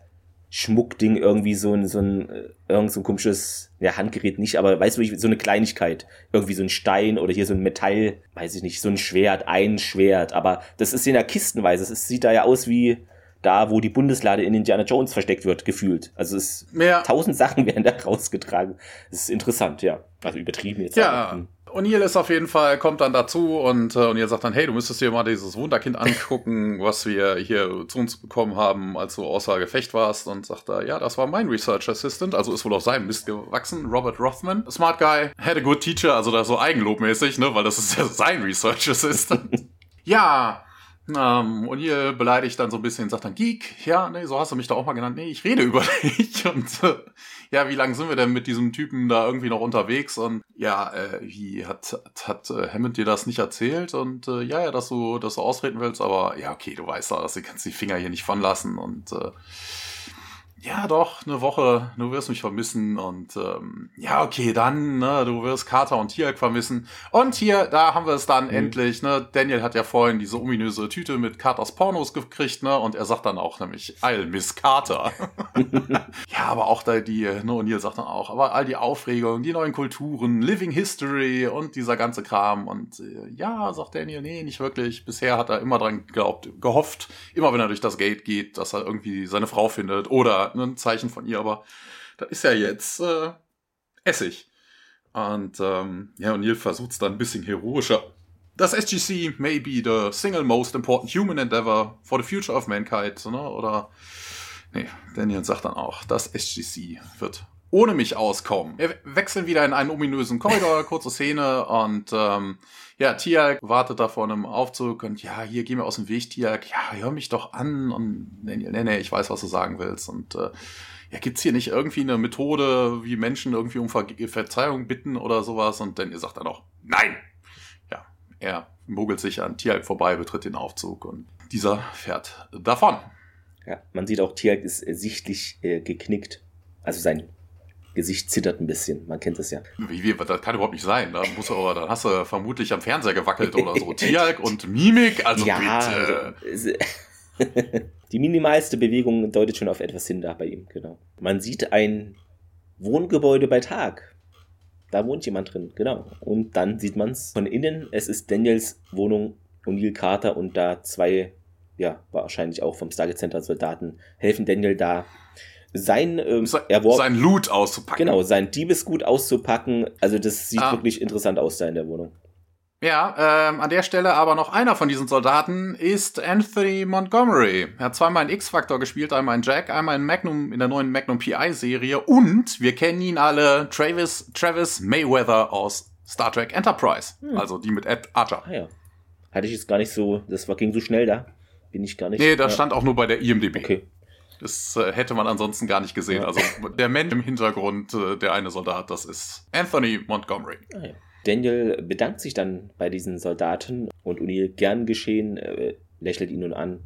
A: Schmuckding, irgendwie so ein, so ein, äh, irgend so ein komisches, ja, Handgerät nicht, aber weißt du, so eine Kleinigkeit. Irgendwie so ein Stein oder hier so ein Metall, weiß ich nicht, so ein Schwert, ein Schwert, aber das ist in der Kistenweise. Es sieht da ja aus wie da, wo die Bundeslade in Indiana Jones versteckt wird, gefühlt. Also es ja. tausend Sachen *laughs* werden da rausgetragen. Das ist interessant, ja. Also übertrieben jetzt.
B: Ja. Hm. O'Neill ist auf jeden Fall, kommt dann dazu und äh, O'Neill sagt dann, hey, du müsstest dir mal dieses Wunderkind *laughs* angucken, was wir hier zu uns bekommen haben, als du außer Gefecht warst. Und sagt er, ja, das war mein Research Assistant, also ist wohl auf seinem Mist gewachsen, Robert Rothman. Smart Guy, had a good teacher, also da so eigenlobmäßig, ne, weil das ist ja sein Research Assistant. *laughs* ja, ähm, und ihr beleidigt dann so ein bisschen, sagt dann, Geek, ja, nee, so hast du mich da auch mal genannt. Nee, ich rede *laughs* über dich. Und äh, ja, wie lange sind wir denn mit diesem Typen da irgendwie noch unterwegs? Und ja, äh, wie hat, hat, hat äh, Hammond dir das nicht erzählt? Und äh, ja, ja, dass du, dass du ausreden willst, aber ja, okay, du weißt da, dass du kannst die Finger hier nicht von lassen. Und äh, ja doch, eine Woche, du wirst mich vermissen und ähm, ja, okay, dann, ne, du wirst Carter und Tiak vermissen. Und hier, da haben wir es dann mhm. endlich, ne? Daniel hat ja vorhin diese ominöse Tüte mit Carters Pornos gekriegt, ne? Und er sagt dann auch nämlich, I'll Miss Carter. *laughs* *laughs* ja, aber auch da die, ne, und Neil sagt dann auch, aber all die Aufregung, die neuen Kulturen, Living History und dieser ganze Kram. Und äh, ja, sagt Daniel, nee, nicht wirklich. Bisher hat er immer dran geglaubt, gehofft, immer wenn er durch das Gate geht, dass er irgendwie seine Frau findet oder ein Zeichen von ihr, aber da ist ja jetzt äh, Essig. Und ähm, ja, O'Neill versucht es dann ein bisschen heroischer. Das SGC may be the single most important human endeavor for the future of mankind, ne? Oder nee, Daniel sagt dann auch, das SGC wird ohne mich auskommen. Wir wechseln wieder in einen ominösen Korridor, *laughs* kurze Szene und ähm, ja, Tiag wartet da vor einem Aufzug und ja, hier geh mir aus dem Weg, Tiag. Ja, hör mich doch an und nee, nee, nee, ich weiß, was du sagen willst und äh, ja, gibt's hier nicht irgendwie eine Methode, wie Menschen irgendwie um Ver Verzeihung bitten oder sowas? Und dann ihr sagt dann auch, nein! Ja, er mogelt sich an Tiag vorbei, betritt den Aufzug und dieser fährt davon.
A: Ja, man sieht auch, Tiag ist sichtlich äh, geknickt. Also sein Gesicht zittert ein bisschen. Man kennt es ja.
B: Wie, wie, das kann überhaupt nicht sein. Da, musst du, aber, da hast du vermutlich am Fernseher gewackelt oder so. Tialk *laughs* und Mimik, also ja, bitte. Also, *laughs*
A: die minimalste Bewegung deutet schon auf etwas hin da bei ihm, genau. Man sieht ein Wohngebäude bei Tag. Da wohnt jemand drin, genau. Und dann sieht man es von innen. Es ist Daniels Wohnung, O'Neill Carter und da zwei, ja, wahrscheinlich auch vom Stargate Center Soldaten helfen Daniel da sein, ähm,
B: erworben, sein Loot auszupacken.
A: Genau, sein Diebesgut auszupacken. Also das sieht ah. wirklich interessant aus da in der Wohnung.
B: Ja, ähm, an der Stelle aber noch einer von diesen Soldaten ist Anthony Montgomery. Er hat zweimal in X-Factor gespielt, einmal in Jack, einmal in Magnum, in der neuen Magnum PI-Serie und wir kennen ihn alle, Travis, Travis Mayweather aus Star Trek Enterprise. Hm. Also die mit Ed Archer.
A: Ah, ja. Hatte ich jetzt gar nicht so, das war, ging so schnell da. Bin ich gar nicht.
B: Nee, das ja. stand auch nur bei der IMDb. Okay. Das äh, hätte man ansonsten gar nicht gesehen. Ja. Also der Mensch im Hintergrund, äh, der eine Soldat, das ist Anthony Montgomery.
A: Ah, ja. Daniel bedankt sich dann bei diesen Soldaten und O'Neill gern geschehen, äh, lächelt ihn nun an.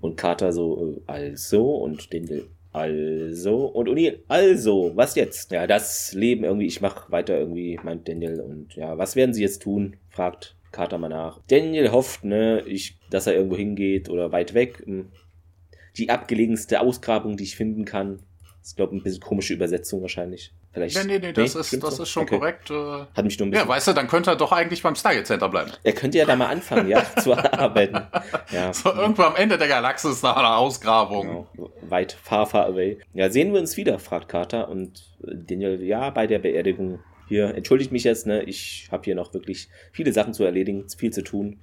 A: Und Carter so, äh, also, und Daniel, also, und O'Neill, also, was jetzt? Ja, das Leben irgendwie, ich mach weiter irgendwie, meint Daniel. Und ja, was werden sie jetzt tun? fragt Carter mal nach. Daniel hofft, ne, ich, dass er irgendwo hingeht oder weit weg. Die abgelegenste Ausgrabung, die ich finden kann. Das ist, glaube ich, ein bisschen komische Übersetzung wahrscheinlich. Vielleicht.
B: Nee, nee, nee, das, nee, ist, das so? ist schon okay. korrekt. Äh.
A: Hat mich nur ein bisschen.
B: Ja, weißt du, dann könnte er doch eigentlich beim Stargate Center bleiben.
A: Er könnte ja da mal anfangen, ja, *laughs* zu arbeiten. Ja. *laughs*
B: So irgendwo am Ende der Galaxis nach einer Ausgrabung.
A: Genau. Weit, far, far away. Ja, sehen wir uns wieder, fragt Carter. Und Daniel, ja, bei der Beerdigung. Hier, entschuldigt mich jetzt, ne? Ich habe hier noch wirklich viele Sachen zu erledigen, viel zu tun.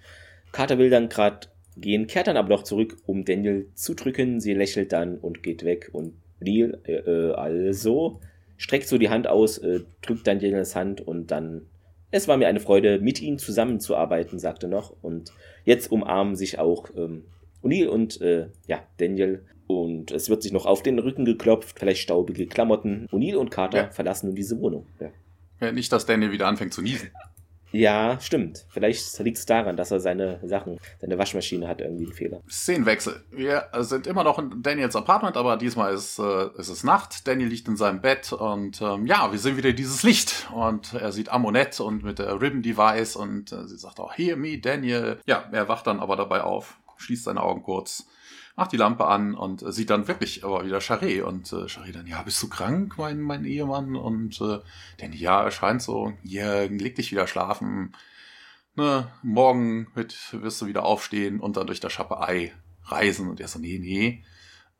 A: Carter will dann gerade gehen, kehrt dann aber noch zurück, um Daniel zu drücken. Sie lächelt dann und geht weg und Neil, äh, äh, also, streckt so die Hand aus, äh, drückt dann Daniels Hand und dann, es war mir eine Freude, mit ihm zusammenzuarbeiten, sagte noch. Und jetzt umarmen sich auch ähm, O'Neill und äh, ja, Daniel. Und es wird sich noch auf den Rücken geklopft, vielleicht staubige Klamotten. O'Neill und Carter ja. verlassen nun diese Wohnung. Ja.
B: Ja, nicht, dass Daniel wieder anfängt zu niesen.
A: Ja, stimmt. Vielleicht liegt es daran, dass er seine Sachen, seine Waschmaschine hat irgendwie einen Fehler.
B: Szenenwechsel. Wir sind immer noch in Daniels Apartment, aber diesmal ist, äh, ist es Nacht. Daniel liegt in seinem Bett und ähm, ja, wir sehen wieder dieses Licht und er sieht Amonette und mit der Ribbon Device und äh, sie sagt auch, hear me, Daniel. Ja, er wacht dann aber dabei auf, schließt seine Augen kurz macht die Lampe an und äh, sieht dann wirklich aber wieder Charé. Und äh, Charé dann, ja, bist du krank, mein, mein Ehemann? Und äh, denn ja, er scheint so, ja, leg dich wieder schlafen. Ne, morgen wird, wirst du wieder aufstehen und dann durch das Ei reisen. Und er so, nee, nee.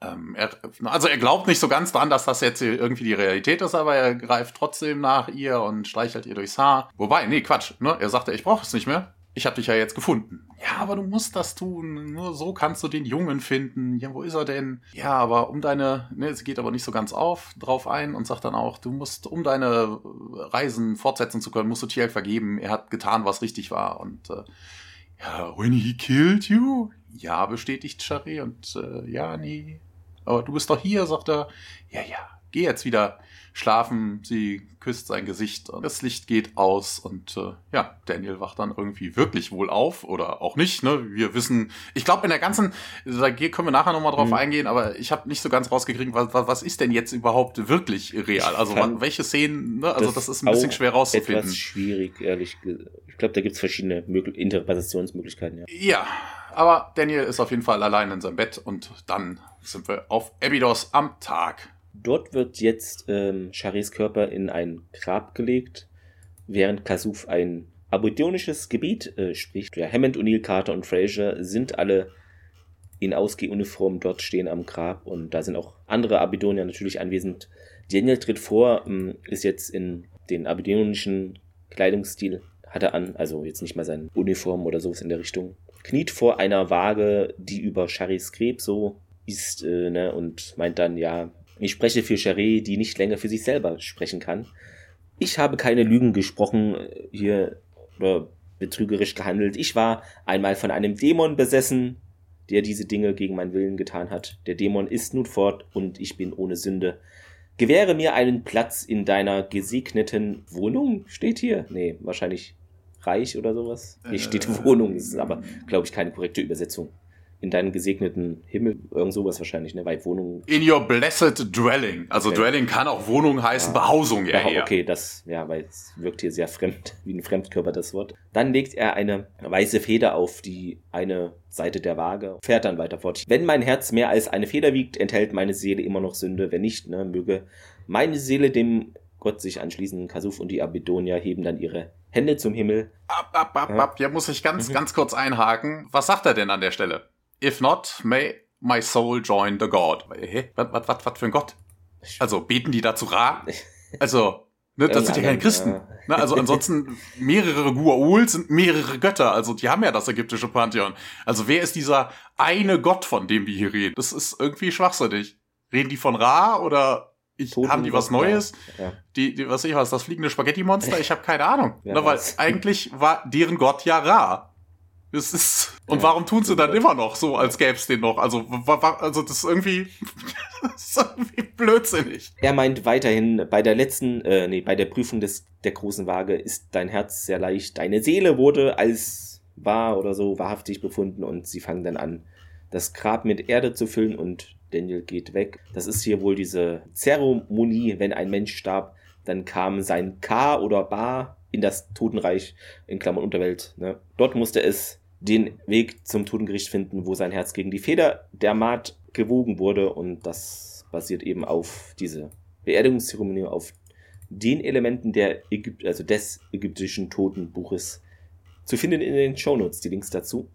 B: Ähm, er, also er glaubt nicht so ganz dran, dass das jetzt irgendwie die Realität ist, aber er greift trotzdem nach ihr und streichelt ihr durchs Haar. Wobei, nee, Quatsch. Ne? Er sagte, ich brauche es nicht mehr ich habe dich ja jetzt gefunden. Ja, aber du musst das tun. Nur so kannst du den Jungen finden. Ja, wo ist er denn? Ja, aber um deine, ne, sie geht aber nicht so ganz auf, drauf ein und sagt dann auch, du musst, um deine Reisen fortsetzen zu können, musst du Tiel vergeben. Er hat getan, was richtig war. Und äh, ja, when he killed you? Ja, bestätigt Charé und äh, ja, nee. Aber du bist doch hier, sagt er. Ja, ja, geh jetzt wieder schlafen. Sie küsst sein Gesicht und das Licht geht aus und äh, ja, Daniel wacht dann irgendwie wirklich wohl auf oder auch nicht. Ne? Wir wissen, ich glaube in der ganzen, da können wir nachher nochmal drauf mhm. eingehen, aber ich habe nicht so ganz rausgekriegt, was, was ist denn jetzt überhaupt wirklich real? Also welche Szenen, ne? also das, das ist ein bisschen schwer rauszufinden.
A: Etwas schwierig, ehrlich gesagt. Ich glaube, da gibt's verschiedene Möglich Interpretationsmöglichkeiten. Ja.
B: ja, aber Daniel ist auf jeden Fall allein in seinem Bett und dann sind wir auf Abydos am Tag.
A: Dort wird jetzt ähm, Charis Körper in ein Grab gelegt, während Kasuf ein abidonisches Gebiet äh, spricht. Ja, Hammond, O'Neill, Carter und Fraser sind alle in Ausgehuniform dort stehen am Grab und da sind auch andere Abidonier natürlich anwesend. Daniel tritt vor, ähm, ist jetzt in den abidonischen Kleidungsstil, hat er an, also jetzt nicht mal seine Uniform oder sowas in der Richtung. Kniet vor einer Waage, die über Charis Grab so ist, äh, ne, und meint dann, ja, ich spreche für Charé, die nicht länger für sich selber sprechen kann. Ich habe keine Lügen gesprochen äh, hier oder betrügerisch gehandelt. Ich war einmal von einem Dämon besessen, der diese Dinge gegen meinen Willen getan hat. Der Dämon ist nun fort und ich bin ohne Sünde. Gewähre mir einen Platz in deiner gesegneten Wohnung, steht hier. Nee, wahrscheinlich reich oder sowas. Hier steht äh, Wohnung, das ist aber, glaube ich, keine korrekte Übersetzung in deinen gesegneten Himmel, irgend sowas wahrscheinlich, ne? Weil Wohnung.
B: In your blessed dwelling. Also okay. Dwelling kann auch Wohnung heißen, ja. Behausung
A: ja. Ja, okay, das, ja, weil es wirkt hier sehr fremd, *laughs* wie ein Fremdkörper das Wort. Dann legt er eine weiße Feder auf die eine Seite der Waage, fährt dann weiter fort. Wenn mein Herz mehr als eine Feder wiegt, enthält meine Seele immer noch Sünde. Wenn nicht, ne, möge meine Seele dem Gott sich anschließen. Kasuf und die Abidonia heben dann ihre Hände zum Himmel.
B: Ab, ab, ab, ab. Ja, muss ich ganz, mhm. ganz kurz einhaken. Was sagt er denn an der Stelle? If not, may my soul join the God. Hä? Was, was, was, was für ein Gott? Also, beten die dazu Ra? Also, ne, das sind ja keine Christen. Ne, also ansonsten, mehrere Gua'ul sind mehrere Götter. Also, die haben ja das ägyptische Pantheon. Also, wer ist dieser eine Gott, von dem wir hier reden? Das ist irgendwie schwachsinnig. Reden die von Ra oder ich, haben die was Neues? Ja. Die, die, was ich was, das fliegende Spaghetti-Monster? Ich habe keine Ahnung. *laughs* Ja, ne, weil eigentlich war deren Gott ja Ra. Es ist, und warum tun sie dann immer noch so, als gäbe es den noch? Also, also das ist irgendwie, *laughs* das ist irgendwie blödsinnig.
A: Er meint weiterhin, bei der letzten, äh, nee, bei der Prüfung des, der großen Waage ist dein Herz sehr leicht. Deine Seele wurde als wahr oder so wahrhaftig befunden und sie fangen dann an, das Grab mit Erde zu füllen und Daniel geht weg. Das ist hier wohl diese Zeremonie, wenn ein Mensch starb, dann kam sein K oder Ba in das Totenreich, in Klammern Unterwelt. Ne? Dort musste es den Weg zum Totengericht finden, wo sein Herz gegen die Feder der Maat gewogen wurde und das basiert eben auf diese Beerdigungszeremonie, auf den Elementen der Ägypt also des ägyptischen Totenbuches zu finden in den Shownotes, die Links dazu.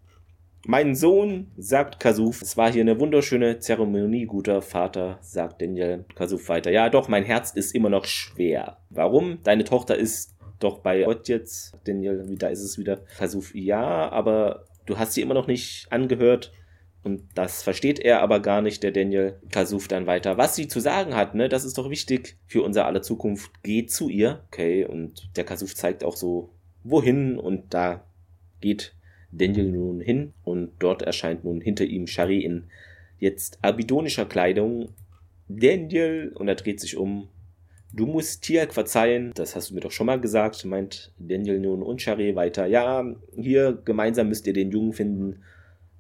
A: Mein Sohn, sagt Kasuf, es war hier eine wunderschöne Zeremonie, guter Vater, sagt Daniel Kasuf weiter. Ja, doch, mein Herz ist immer noch schwer. Warum? Deine Tochter ist doch bei Gott jetzt, Daniel, da ist es wieder, Kasuf, ja, aber du hast sie immer noch nicht angehört. Und das versteht er aber gar nicht, der Daniel Kasuf dann weiter. Was sie zu sagen hat, ne, das ist doch wichtig für unser aller Zukunft. Geht zu ihr. Okay, und der Kasuf zeigt auch so, wohin. Und da geht Daniel nun hin. Und dort erscheint nun hinter ihm Shari in jetzt abidonischer Kleidung. Daniel, und er dreht sich um Du musst Tiak verzeihen, das hast du mir doch schon mal gesagt, meint Daniel nun und Charé weiter. Ja, hier gemeinsam müsst ihr den Jungen finden.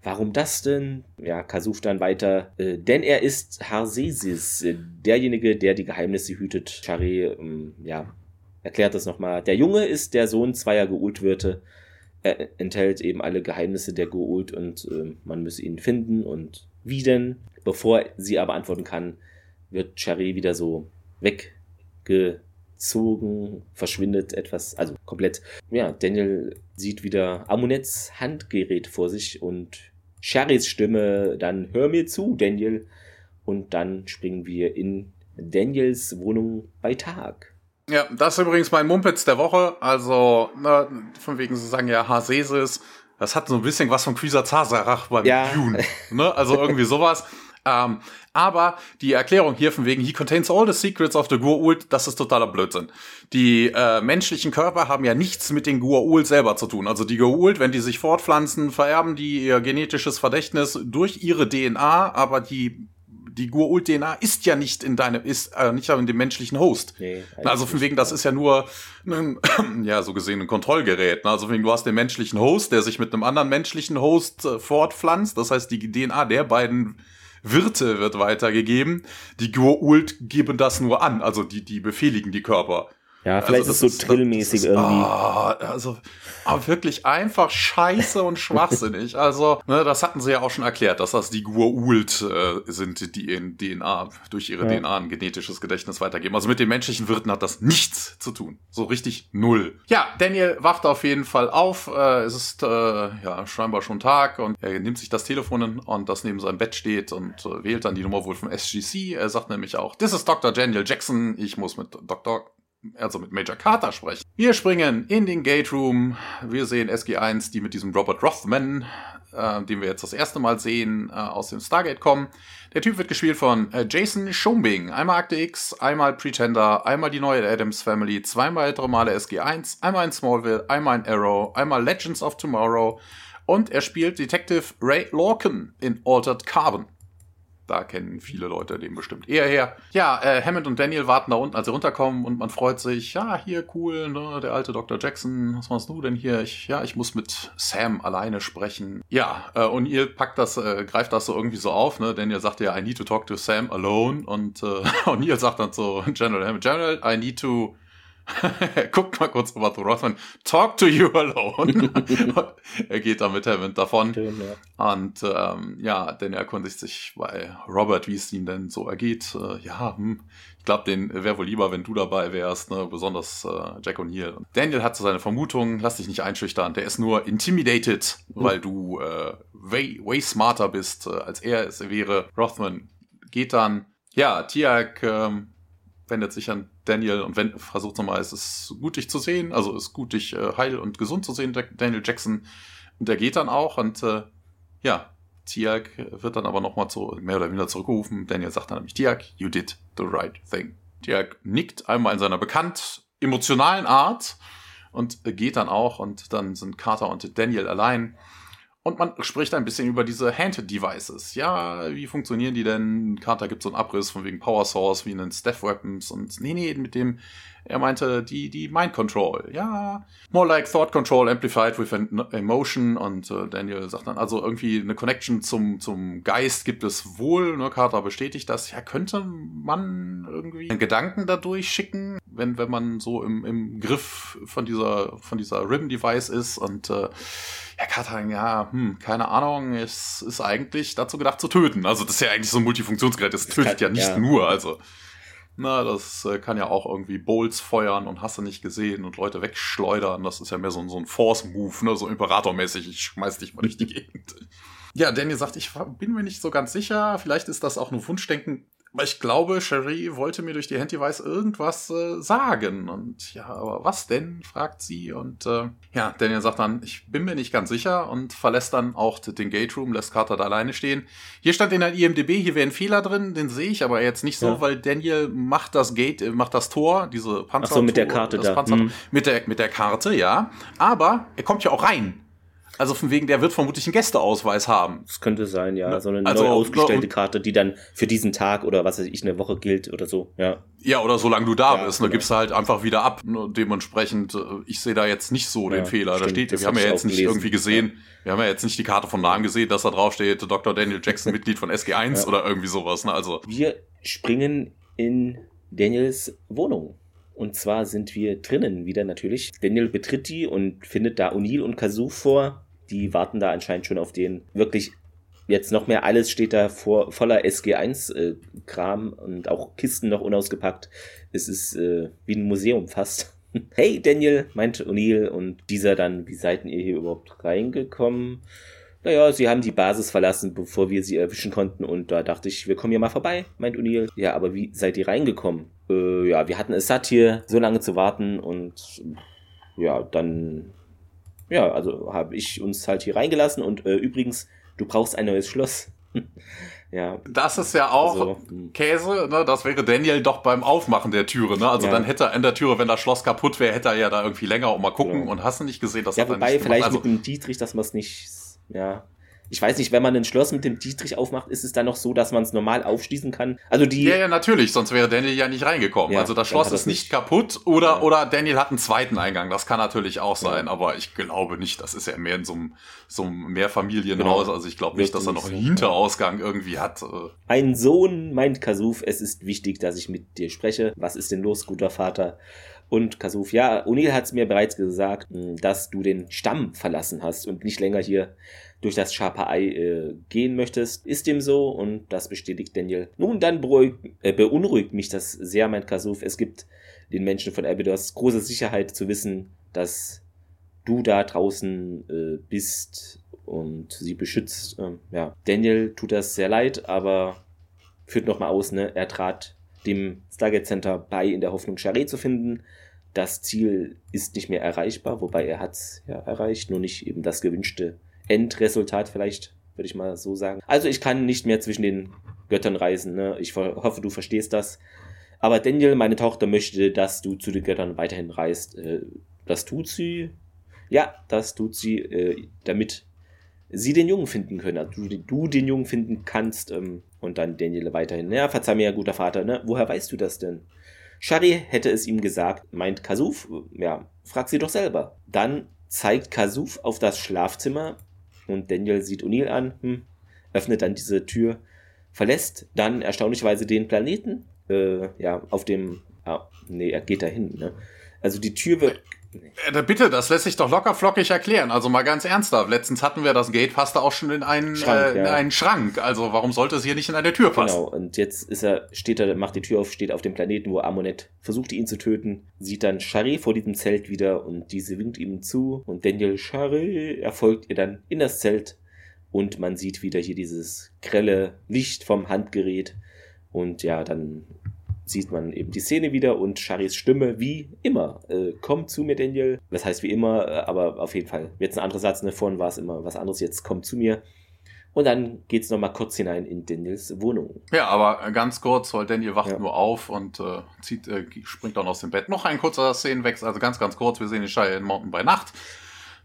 A: Warum das denn? Ja, Kasuf dann weiter. Äh, denn er ist Harsesis, äh, derjenige, der die Geheimnisse hütet. Charé, ähm, ja, erklärt das nochmal. Der Junge ist der Sohn zweier Geultwirte. Er enthält eben alle Geheimnisse der Geult und äh, man müsse ihn finden und wie denn? Bevor sie aber antworten kann, wird Charé wieder so weg gezogen, verschwindet etwas, also komplett. Ja, Daniel sieht wieder Amunets Handgerät vor sich und Sherrys Stimme, dann hör mir zu, Daniel. Und dann springen wir in Daniels Wohnung bei Tag.
B: Ja, das ist übrigens mein Mumpitz der Woche. Also, na, von wegen, sie sagen ja Hasesis. Das hat so ein bisschen was von Quisa Zazarach beim ja. Dune. Ne? Also irgendwie sowas. *laughs* Ähm, aber die Erklärung hier von wegen, he contains all the secrets of the Gua'uld, das ist totaler Blödsinn. Die äh, menschlichen Körper haben ja nichts mit den Gua'uld selber zu tun. Also die Gua'uld, wenn die sich fortpflanzen, vererben die ihr genetisches Verdächtnis durch ihre DNA, aber die die Gur-Ult-DNA ist ja nicht in deinem, ist äh, nicht in dem menschlichen Host. Nee, also von wegen, das ist ja nur ein, *clears throat* ja, so gesehen ein Kontrollgerät. Ne? Also von wegen, du hast den menschlichen Host, der sich mit einem anderen menschlichen Host äh, fortpflanzt. Das heißt, die DNA der beiden Wirte wird weitergegeben. Die Gur-Ult geben das nur an. Also die, die befehligen die Körper.
A: Ja, vielleicht also ist es so trillmäßig irgendwie.
B: Ah, also aber wirklich einfach scheiße und schwachsinnig. *laughs* Also, ne, das hatten sie ja auch schon erklärt, dass das die Gua'uld äh, sind, die in DNA, durch ihre ja. DNA ein genetisches Gedächtnis weitergeben. Also mit den menschlichen Wirten hat das nichts zu tun. So richtig null. Ja, Daniel wacht auf jeden Fall auf. Äh, es ist äh, ja scheinbar schon Tag und er nimmt sich das Telefon und das neben seinem Bett steht und äh, wählt dann die Nummer wohl vom SGC. Er sagt nämlich auch, this is Dr. Daniel Jackson. Ich muss mit Dr also mit Major Carter sprechen. Wir springen in den Gate Room. Wir sehen SG1, die mit diesem Robert Rothman, äh, den wir jetzt das erste Mal sehen, äh, aus dem Stargate kommen. Der Typ wird gespielt von äh, Jason Schombing. Einmal Akte X, einmal Pretender, einmal die neue Adams Family, zweimal ältere Male SG1, einmal in Smallville, einmal in Arrow, einmal Legends of Tomorrow und er spielt Detective Ray Lorcan in Altered Carbon. Da kennen viele Leute den bestimmt eher her. Ja, äh, Hammond und Daniel warten da unten, als sie runterkommen und man freut sich. Ja, hier cool, ne, der alte Dr. Jackson. Was machst du denn hier? Ich, ja, ich muss mit Sam alleine sprechen. Ja, äh, und ihr packt das, äh, greift das so irgendwie so auf. Ne? Daniel sagt ja, I need to talk to Sam alone. Und äh, *laughs* O'Neill sagt dann so, General Hammond, General, I need to *laughs* Guckt mal kurz rüber zu Rothman. Talk to you alone. *laughs* er geht dann mit Hammond davon. Schön, ja. Und ähm, ja, denn er erkundigt sich bei Robert, wie es ihm denn so ergeht. Äh, ja, hm, ich glaube, den wäre wohl lieber, wenn du dabei wärst, ne? besonders äh, Jack O'Neill. Daniel hat so seine Vermutung, lass dich nicht einschüchtern. Der ist nur intimidated, mhm. weil du äh, way, way smarter bist, äh, als er es wäre. Rothman geht dann. Ja, Tiag ähm, wendet sich an Daniel und wenn, versucht nochmal, es ist gut, dich zu sehen, also es ist gut, dich äh, heil und gesund zu sehen, Daniel Jackson. Und der geht dann auch und äh, ja, Tiag wird dann aber nochmal zu, mehr oder weniger zurückgerufen. Daniel sagt dann nämlich, Tiag, you did the right thing. Tiag nickt einmal in seiner bekannt emotionalen Art und geht dann auch und dann sind Carter und Daniel allein. Und man spricht ein bisschen über diese Hand-Devices. Ja, wie funktionieren die denn? Carter gibt so einen Abriss von wegen Power Source, wie in den Staff Weapons und nee, nee, mit dem, er meinte, die, die Mind Control. Ja, more like Thought Control amplified with emotion und äh, Daniel sagt dann, also irgendwie eine Connection zum, zum Geist gibt es wohl, ne, Carter bestätigt das. Ja, könnte man irgendwie einen Gedanken dadurch schicken, wenn, wenn man so im, im Griff von dieser, von dieser Rim-Device ist und, äh, Herr Katan, ja, hm, keine Ahnung, es ist eigentlich dazu gedacht zu töten. Also das ist ja eigentlich so ein Multifunktionsgerät, das, das tötet kann, ja nicht ja. nur, also. Na, das äh, kann ja auch irgendwie Bowls feuern und hast du nicht gesehen und Leute wegschleudern. Das ist ja mehr so, so ein Force-Move, ne? so Imperatormäßig. Ich schmeiß dich mal durch die Gegend. *laughs* Ja, Daniel sagt, ich bin mir nicht so ganz sicher. Vielleicht ist das auch nur Wunschdenken. Ich glaube, Cherie wollte mir durch die Handyweis irgendwas äh, sagen. Und ja, aber was denn? fragt sie. Und äh, ja, Daniel sagt dann, ich bin mir nicht ganz sicher und verlässt dann auch den Gate Room, lässt Carter da alleine stehen. Hier stand in der IMDB, hier wäre ein Fehler drin, den sehe ich aber jetzt nicht so, ja. weil Daniel macht das Gate, äh, macht das Tor, diese Panzer. Ach
A: so, mit der Karte da.
B: Panzer, hm. mit, der, mit der Karte, ja. Aber er kommt ja auch rein. Also von wegen, der wird vermutlich einen Gästeausweis haben.
A: Das könnte sein, ja. So eine also, neu ausgestellte Karte, die dann für diesen Tag oder was weiß ich, eine Woche gilt oder so, ja.
B: Ja, oder solange du da ja, bist, ne, genau. gibst du halt einfach wieder ab. Ne, dementsprechend, äh, ich sehe da jetzt nicht so ja, den Fehler. Stimmt, da steht, wir haben ja jetzt nicht gelesen. irgendwie gesehen, ja. wir haben ja jetzt nicht die Karte von Namen gesehen, dass da drauf steht, Dr. Daniel Jackson, *laughs* Mitglied von SG1 oder irgendwie sowas, ne, also.
A: Wir springen in Daniels Wohnung. Und zwar sind wir drinnen wieder natürlich. Daniel betritt die und findet da O'Neill und Kazoo vor die warten da anscheinend schon auf den wirklich jetzt noch mehr. Alles steht da vor, voller SG1-Kram äh, und auch Kisten noch unausgepackt. Es ist äh, wie ein Museum fast. *laughs* hey Daniel, meint O'Neill und dieser dann, wie seid ihr hier überhaupt reingekommen? Naja, sie haben die Basis verlassen, bevor wir sie erwischen konnten und da dachte ich, wir kommen ja mal vorbei, meint O'Neill. Ja, aber wie seid ihr reingekommen? Äh, ja, wir hatten es satt hier, so lange zu warten und ja, dann ja, also habe ich uns halt hier reingelassen und äh, übrigens, du brauchst ein neues Schloss. *laughs*
B: ja. Das ist ja auch also, hm. Käse, ne? Das wäre Daniel doch beim Aufmachen der Türe, ne? Also ja. dann hätte er an der Türe, wenn das Schloss kaputt wäre, hätte er ja da irgendwie länger auch mal gucken genau. und hast du nicht gesehen, dass
A: ja, wobei vielleicht also, mit dem Dietrich, dass man es nicht, ja, ich weiß nicht, wenn man ein Schloss mit dem Dietrich aufmacht, ist es dann noch so, dass man es normal aufschließen kann? Also die.
B: Ja, ja, natürlich, sonst wäre Daniel ja nicht reingekommen. Ja, also das Schloss ist nicht kaputt oder, ja. oder Daniel hat einen zweiten Eingang. Das kann natürlich auch sein, ja. aber ich glaube nicht. Das ist ja mehr in so einem, so einem Mehrfamilienhaus. Genau. Also ich glaube nicht, dass er noch einen Hinterausgang irgendwie hat. Äh.
A: Ein Sohn meint Kasuf, es ist wichtig, dass ich mit dir spreche. Was ist denn los, guter Vater? Und Kasuf, ja, O'Neill hat es mir bereits gesagt, dass du den Stamm verlassen hast und nicht länger hier durch das scharfe Ei äh, gehen möchtest. Ist dem so und das bestätigt Daniel. Nun, dann beruhigt, äh, beunruhigt mich das sehr, meint Kasuf. Es gibt den Menschen von Abydos große Sicherheit zu wissen, dass du da draußen äh, bist und sie beschützt. Ähm, ja, Daniel tut das sehr leid, aber führt nochmal aus, ne? Er trat dem Stargate Center bei in der Hoffnung, Charé zu finden. Das Ziel ist nicht mehr erreichbar, wobei er hat es ja erreicht, nur nicht eben das gewünschte Endresultat vielleicht, würde ich mal so sagen. Also ich kann nicht mehr zwischen den Göttern reisen. Ne? Ich hoffe, du verstehst das. Aber Daniel, meine Tochter, möchte, dass du zu den Göttern weiterhin reist. Äh, das tut sie. Ja, das tut sie, äh, damit sie den Jungen finden können. Also du, du den Jungen finden kannst. Und dann Daniel weiterhin. Ja, verzeih mir, guter Vater, ne? Woher weißt du das denn? Shari hätte es ihm gesagt, meint Kasuf. Ja, frag sie doch selber. Dann zeigt Kasuf auf das Schlafzimmer und Daniel sieht O'Neill an, hm, öffnet dann diese Tür, verlässt dann erstaunlicherweise den Planeten, äh, ja, auf dem, ah, nee, er geht dahin, ne? Also die Tür wird
B: bitte, das lässt sich doch locker flockig erklären. Also mal ganz ernsthaft. Letztens hatten wir das Gate, passte auch schon in einen Schrank. Äh, in ja. einen Schrank. Also warum sollte es hier nicht in eine Tür passen? Genau,
A: und jetzt ist er, steht er, macht die Tür auf, steht auf dem Planeten, wo Amonet versucht, ihn zu töten, sieht dann Shari vor diesem Zelt wieder und diese winkt ihm zu und Daniel Shari erfolgt ihr dann in das Zelt und man sieht wieder hier dieses grelle Licht vom Handgerät und ja, dann sieht man eben die Szene wieder und Charis Stimme wie immer. Äh, komm zu mir, Daniel. Das heißt wie immer, äh, aber auf jeden Fall. Jetzt ein anderer Satz, ne? Vorhin war es immer was anderes, jetzt komm zu mir. Und dann geht es nochmal kurz hinein in Daniels Wohnung.
B: Ja, aber ganz kurz, weil Daniel wacht ja. nur auf und äh, zieht, äh, springt dann aus dem Bett. Noch ein kurzer Szenenwechsel, also ganz, ganz kurz. Wir sehen den Shire in Mountain bei Nacht.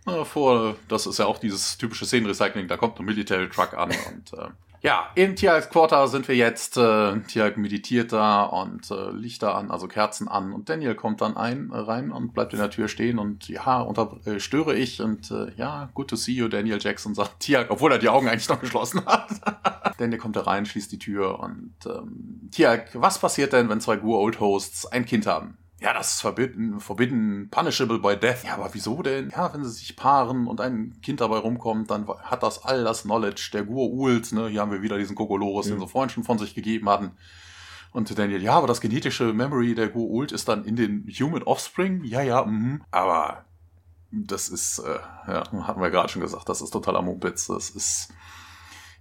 B: Äh, vor, das ist ja auch dieses typische Szenenrecycling, da kommt ein Military Truck an und äh, ja, im Tierhalks Quarter sind wir jetzt. Äh, Tierhalk meditiert da und äh, Lichter an, also Kerzen an. Und Daniel kommt dann ein, äh, rein und bleibt in der Tür stehen und ja, unter, äh, störe ich und äh, ja, good to see you, Daniel Jackson sagt Tierhalk, obwohl er die Augen eigentlich noch geschlossen hat. *laughs* Daniel kommt da rein, schließt die Tür und ähm, Tierhalk, was passiert denn, wenn zwei Gur Old Hosts ein Kind haben? Ja, das ist forbidden, forbidden, punishable by death. Ja, aber wieso denn? Ja, wenn sie sich paaren und ein Kind dabei rumkommt, dann hat das all das Knowledge der Gur-Ult, ne? Hier haben wir wieder diesen Kokolores, mhm. den sie vorhin schon von sich gegeben hatten. Und Daniel, ja, aber das genetische Memory der Gur-Ult ist dann in den Human Offspring? Ja, ja, mhm. Aber das ist, äh, ja, hatten wir gerade schon gesagt, das ist totaler Mumpitz. Das ist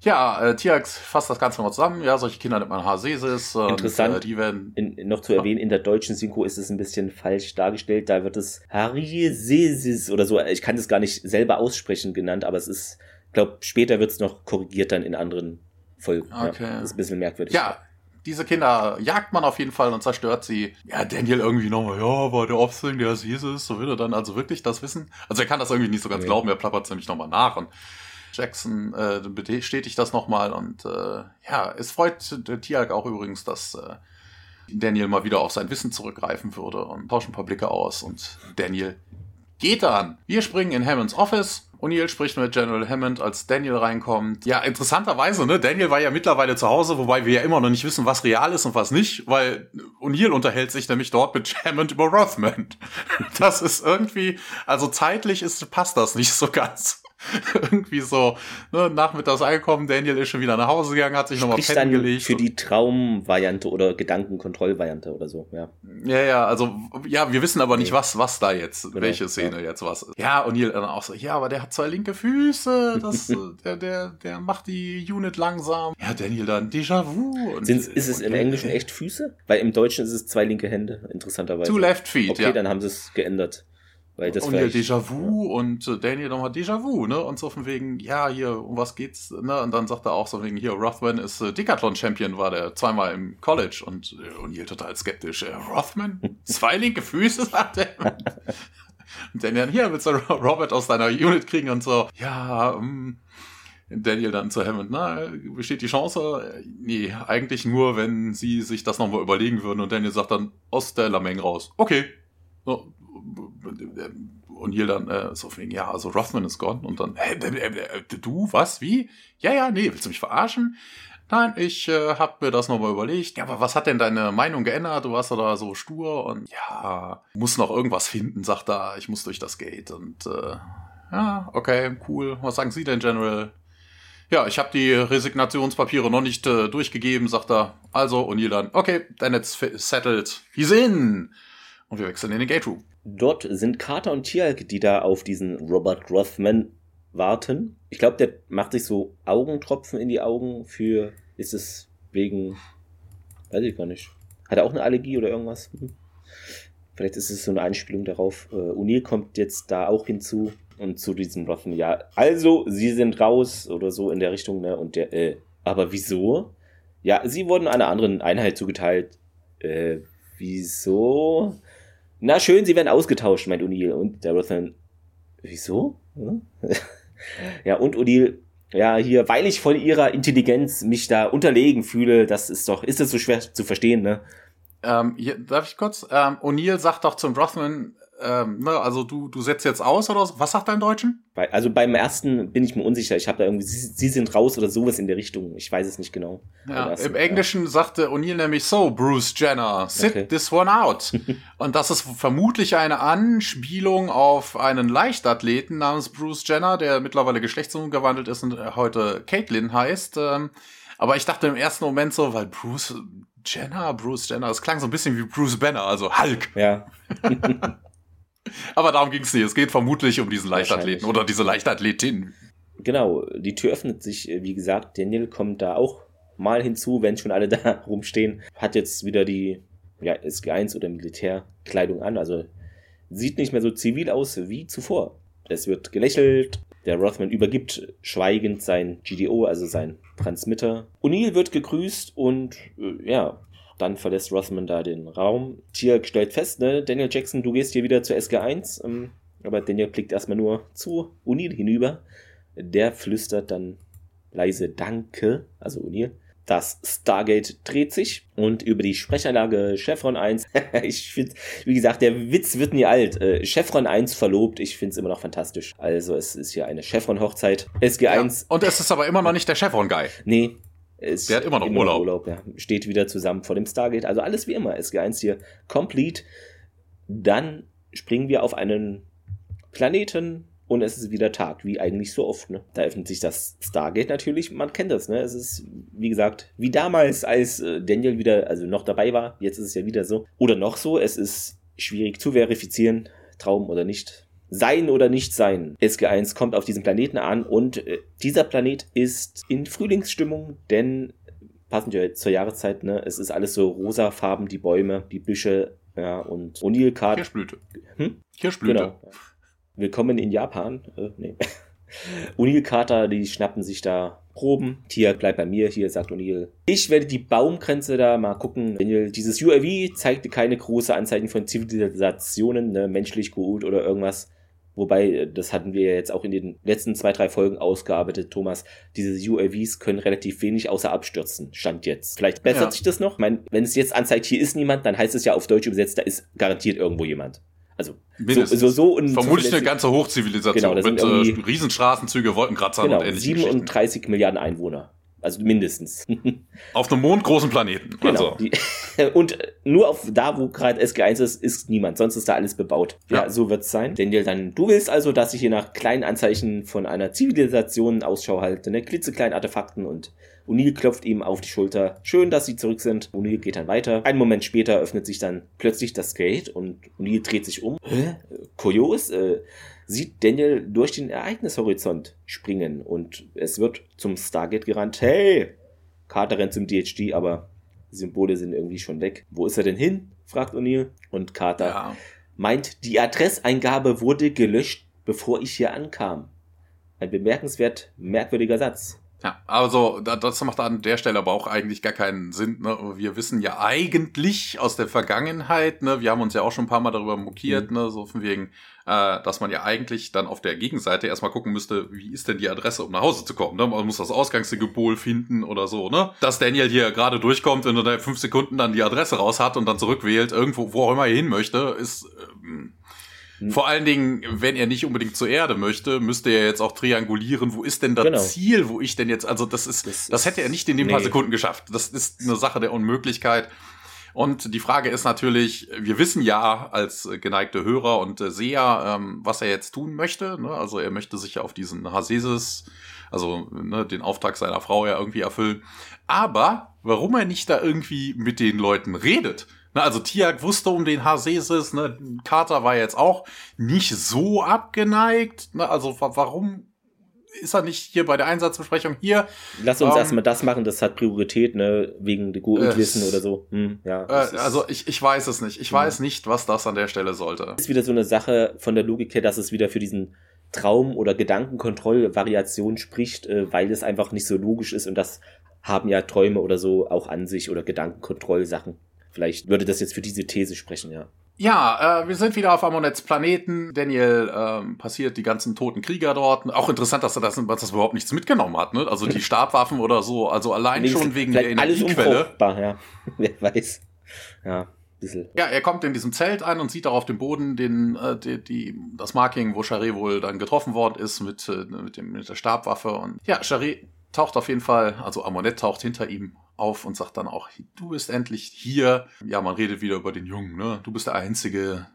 B: ja, äh, Tiax fasst das Ganze mal zusammen. Ja, solche Kinder nennt man Hasesis.
A: Interessant. Und, äh, die werden in, noch zu erwähnen, in der deutschen Synchro ist es ein bisschen falsch dargestellt. Da wird es Hasesis oder so. Ich kann das gar nicht selber aussprechen genannt, aber es ist, glaube später wird es noch korrigiert dann in anderen Folgen. Okay. Ja, das ist ein bisschen merkwürdig.
B: Ja, diese Kinder jagt man auf jeden Fall und zerstört sie. Ja, Daniel irgendwie nochmal, ja, war der Offspring, der ist Jesus, so will er dann also wirklich das wissen. Also er kann das irgendwie nicht so ganz nee. glauben, er plappert nämlich nochmal nach und Jackson äh, bestätigt das nochmal und äh, ja, es freut der Tiag auch übrigens, dass äh, Daniel mal wieder auf sein Wissen zurückgreifen würde und tauschen ein paar Blicke aus und Daniel geht dann. Wir springen in Hammonds Office. O'Neill spricht mit General Hammond, als Daniel reinkommt. Ja, interessanterweise, ne? Daniel war ja mittlerweile zu Hause, wobei wir ja immer noch nicht wissen, was real ist und was nicht, weil O'Neill unterhält sich nämlich dort mit Hammond über Rothman. *laughs* Das ist irgendwie, also zeitlich ist, passt das nicht so ganz. *laughs* irgendwie so, ne, nachmittags angekommen, Daniel ist schon wieder nach Hause gegangen, hat sich nochmal pennen gelegt.
A: Für die Traumvariante oder Gedankenkontrollvariante oder so, ja.
B: Ja, ja, also, ja, wir wissen aber nicht, was, was da jetzt, genau, welche Szene ja. jetzt was ist. Ja, und Neil dann auch so, ja, aber der hat zwei linke Füße, das, *laughs* der, der, der macht die Unit langsam. Ja, Daniel dann, Déjà-vu.
A: Ist es im Englischen echt Füße? Weil im Deutschen ist es zwei linke Hände, interessanterweise.
B: Two left feet,
A: okay, ja. dann haben sie es geändert.
B: Weil das und ja Déjà-vu ja. und äh, Daniel nochmal Déjà-vu, ne? Und so von wegen, ja, hier, um was geht's, ne? Und dann sagt er auch so von wegen, hier, Rothman ist äh, Decathlon-Champion, war der zweimal im College und äh, O'Neill total skeptisch. Äh, Rothman? *laughs* Zwei linke Füße, sagt er. *laughs* und Daniel, hier, willst du Robert aus deiner Unit kriegen und so, ja, ähm, Daniel dann zu Hammond, na, besteht die Chance? Nee, eigentlich nur, wenn sie sich das nochmal überlegen würden und Daniel sagt dann aus der Lameng raus. Okay. So. Und hier dann äh, so wegen, ja, also Rothman ist gone und dann, hä, äh, du, was, wie? Ja, ja, nee, willst du mich verarschen? Nein, ich äh, habe mir das nochmal überlegt. Ja, aber was hat denn deine Meinung geändert? Du warst da so stur und ja, muss noch irgendwas finden, sagt er. Ich muss durch das Gate und äh, ja, okay, cool. Was sagen Sie denn, General? Ja, ich habe die Resignationspapiere noch nicht äh, durchgegeben, sagt er. Also, ihr dann, okay, then it's settled. He's in! Und wir wechseln in den Gate Room.
A: Dort sind Carter und Tialk, die da auf diesen Robert Rothman warten. Ich glaube, der macht sich so Augentropfen in die Augen für, ist es wegen, weiß ich gar nicht. Hat er auch eine Allergie oder irgendwas? Hm. Vielleicht ist es so eine Einspielung darauf. Äh, O'Neill kommt jetzt da auch hinzu und zu diesem Rothman, ja, also, sie sind raus oder so in der Richtung, ne? Und der, äh, aber wieso? Ja, sie wurden einer anderen Einheit zugeteilt. Äh, wieso? Na schön, sie werden ausgetauscht, meint O'Neill. Und der Rothman, wieso? Hm? *laughs* Ja, und Odil, ja, hier, weil ich von ihrer Intelligenz mich da unterlegen fühle, das ist doch, ist das so schwer zu verstehen, ne?
B: Ähm, hier, darf ich kurz? Ähm, O'Neill sagt doch zum Rothman, ähm, ne, also du, du setzt jetzt aus oder so. Was sagt im Deutschen?
A: Bei, also beim ersten bin ich mir unsicher. Ich habe da irgendwie, sie, sie, sind raus oder sowas in der Richtung. Ich weiß es nicht genau.
B: Ja, Im Englischen ja. sagte O'Neill nämlich so, Bruce Jenner, sit okay. this one out. *laughs* Und das ist vermutlich eine Anspielung auf einen Leichtathleten namens Bruce Jenner, der mittlerweile geschlechtsumgewandelt ist und heute Caitlin heißt. Ähm, aber ich dachte im ersten Moment so, weil Bruce Jenner, Bruce Jenner, das klang so ein bisschen wie Bruce Banner, also Hulk.
A: Ja. *laughs* *laughs*
B: Aber darum ging es nicht. Es geht vermutlich um diesen Leichtathleten oder diese Leichtathletin.
A: Genau, die Tür öffnet sich, wie gesagt, Daniel kommt da auch mal hinzu, wenn schon alle *laughs* da rumstehen. Hat jetzt wieder die ja, SG1 oder Militärkleidung an, also sieht nicht mehr so zivil aus wie zuvor. Es wird gelächelt, der Rothman übergibt schweigend sein GDO, also sein Transmitter. O'Neill wird gegrüßt und äh, ja, dann verlässt Rothman da den Raum. Tier stellt fest, ne, Daniel Jackson, du gehst hier wieder zur SG1. Ähm, aber Daniel blickt erstmal nur zu O'Neill hinüber. Der flüstert dann leise Danke, also O'Neill. Das Stargate dreht sich und über die Sprechanlage Chevron 1, *laughs* ich finde, wie gesagt, der Witz wird nie alt. Äh, Chevron 1 verlobt, ich finde es immer noch fantastisch. Also es ist hier eine Chevron-Hochzeit. SG1. Ja,
B: und es ist aber immer noch nicht der Chevron-Guy.
A: Nee,
B: ist der hat immer noch immer Urlaub. Urlaub
A: ja. Steht wieder zusammen vor dem Stargate. Also alles wie immer. SG1 hier complete. Dann springen wir auf einen Planeten und es ist wieder Tag, wie eigentlich so oft. Ne? Da öffnet sich das Stargate natürlich. Man kennt das. Ne? Es ist, wie gesagt, wie damals, als äh, Daniel wieder, also noch dabei war. Jetzt ist es ja wieder so. Oder noch so. Es ist schwierig zu verifizieren. Traum oder nicht sein oder nicht sein. SG1 kommt auf diesen Planeten an und äh, dieser Planet ist in Frühlingsstimmung, denn passend ja zur Jahreszeit, ne? Es ist alles so rosafarben, die Bäume, die Büsche, ja, und O'Neill Card.
B: Kirschblüte. Hm? Kirschblüte. Genau.
A: Willkommen in Japan. Äh, nee. *laughs* O'Neill Carter, die schnappen sich da Proben. Tia bleibt bei mir, hier sagt O'Neill. Ich werde die Baumgrenze da mal gucken. Daniel, dieses UAV zeigte keine große Anzeichen von Zivilisationen, ne, menschlich gut oder irgendwas. Wobei, äh, das hatten wir ja jetzt auch in den letzten zwei, drei Folgen ausgearbeitet, Thomas. Diese UAVs können relativ wenig außer abstürzen. Stand jetzt. Vielleicht bessert ja. sich das noch. Ich meine, wenn es jetzt anzeigt, hier ist niemand, dann heißt es ja auf Deutsch übersetzt, da ist garantiert irgendwo jemand. Also
B: so, so, so Vermutlich eine ganze Hochzivilisation genau, mit äh, Riesenstraßenzüge, Wolkenkratzern
A: genau, und ähnlichen 37 Milliarden Einwohner. Also mindestens. *laughs*
B: Auf einem mondgroßen Planeten.
A: Genau. Also. *laughs* Und nur auf da, wo gerade SG1 ist, ist niemand. Sonst ist da alles bebaut. Ja, ja so wird's sein. Daniel, dann, du willst also, dass ich hier nach kleinen Anzeichen von einer Zivilisation Ausschau halte, ne? klitzekleinen Artefakten und O'Neill klopft ihm auf die Schulter. Schön, dass sie zurück sind. O'Neill geht dann weiter. Einen Moment später öffnet sich dann plötzlich das Gate und O'Neill dreht sich um. Hä? Kurios? Äh, sieht Daniel durch den Ereignishorizont springen und es wird zum Stargate gerannt. Hey! Carter rennt zum DHD, aber Symbole sind irgendwie schon weg. Wo ist er denn hin? fragt O'Neill. Und Carter ja. meint, die Adresseingabe wurde gelöscht, bevor ich hier ankam. Ein bemerkenswert merkwürdiger Satz.
B: Ja, also das macht an der Stelle aber auch eigentlich gar keinen Sinn. Ne? Wir wissen ja eigentlich aus der Vergangenheit, ne, wir haben uns ja auch schon ein paar Mal darüber mokiert, mhm. ne, so von wegen, äh, dass man ja eigentlich dann auf der Gegenseite erstmal gucken müsste, wie ist denn die Adresse, um nach Hause zu kommen. Ne? Man muss das Ausgangssymbol finden oder so, ne? Dass Daniel hier gerade durchkommt und in fünf Sekunden dann die Adresse raus hat und dann zurückwählt, irgendwo, wo auch immer er hin möchte, ist. Ähm, hm. Vor allen Dingen, wenn er nicht unbedingt zur Erde möchte, müsste er jetzt auch triangulieren, wo ist denn das genau. Ziel, wo ich denn jetzt, also das ist, das, das hätte er nicht in den nee. paar Sekunden geschafft. Das ist eine Sache der Unmöglichkeit. Und die Frage ist natürlich, wir wissen ja als geneigte Hörer und Seher, ähm, was er jetzt tun möchte. Ne? Also er möchte sich ja auf diesen Hasesis, also ne, den Auftrag seiner Frau ja irgendwie erfüllen. Aber warum er nicht da irgendwie mit den Leuten redet, Ne, also Tiag wusste um den Hasesis, ne? Carter war jetzt auch nicht so abgeneigt. Ne? Also warum ist er nicht hier bei der Einsatzbesprechung hier?
A: Lass uns ähm, erstmal das machen, das hat Priorität, ne, wegen der Gutwissen äh, oder so. Hm, ja,
B: äh, also ich, ich weiß es nicht. Ich ja. weiß nicht, was das an der Stelle sollte.
A: Ist wieder so eine Sache von der Logik her, dass es wieder für diesen Traum- oder Gedankenkontrollvariation spricht, äh, weil es einfach nicht so logisch ist und das haben ja Träume oder so auch an sich oder Gedankenkontrollsachen. Vielleicht würde das jetzt für diese These sprechen, ja.
B: Ja, äh, wir sind wieder auf Amonets Planeten. Daniel ähm, passiert die ganzen toten Krieger dort. Auch interessant, dass er das, dass das überhaupt nichts mitgenommen hat. Ne? Also die *laughs* Stabwaffen oder so. Also allein Links, schon wegen der Energiequelle.
A: ja. *laughs* Wer weiß. Ja. Bisschen.
B: Ja, er kommt in diesem Zelt ein und sieht auch auf dem Boden den, äh, die, die, das Marking, wo Charé wohl dann getroffen worden ist mit, äh, mit, dem, mit der Stabwaffe. Und ja, Charé taucht auf jeden Fall, also Amonet taucht hinter ihm auf und sagt dann auch, du bist endlich hier. Ja, man redet wieder über den Jungen, ne? Du bist der Einzige.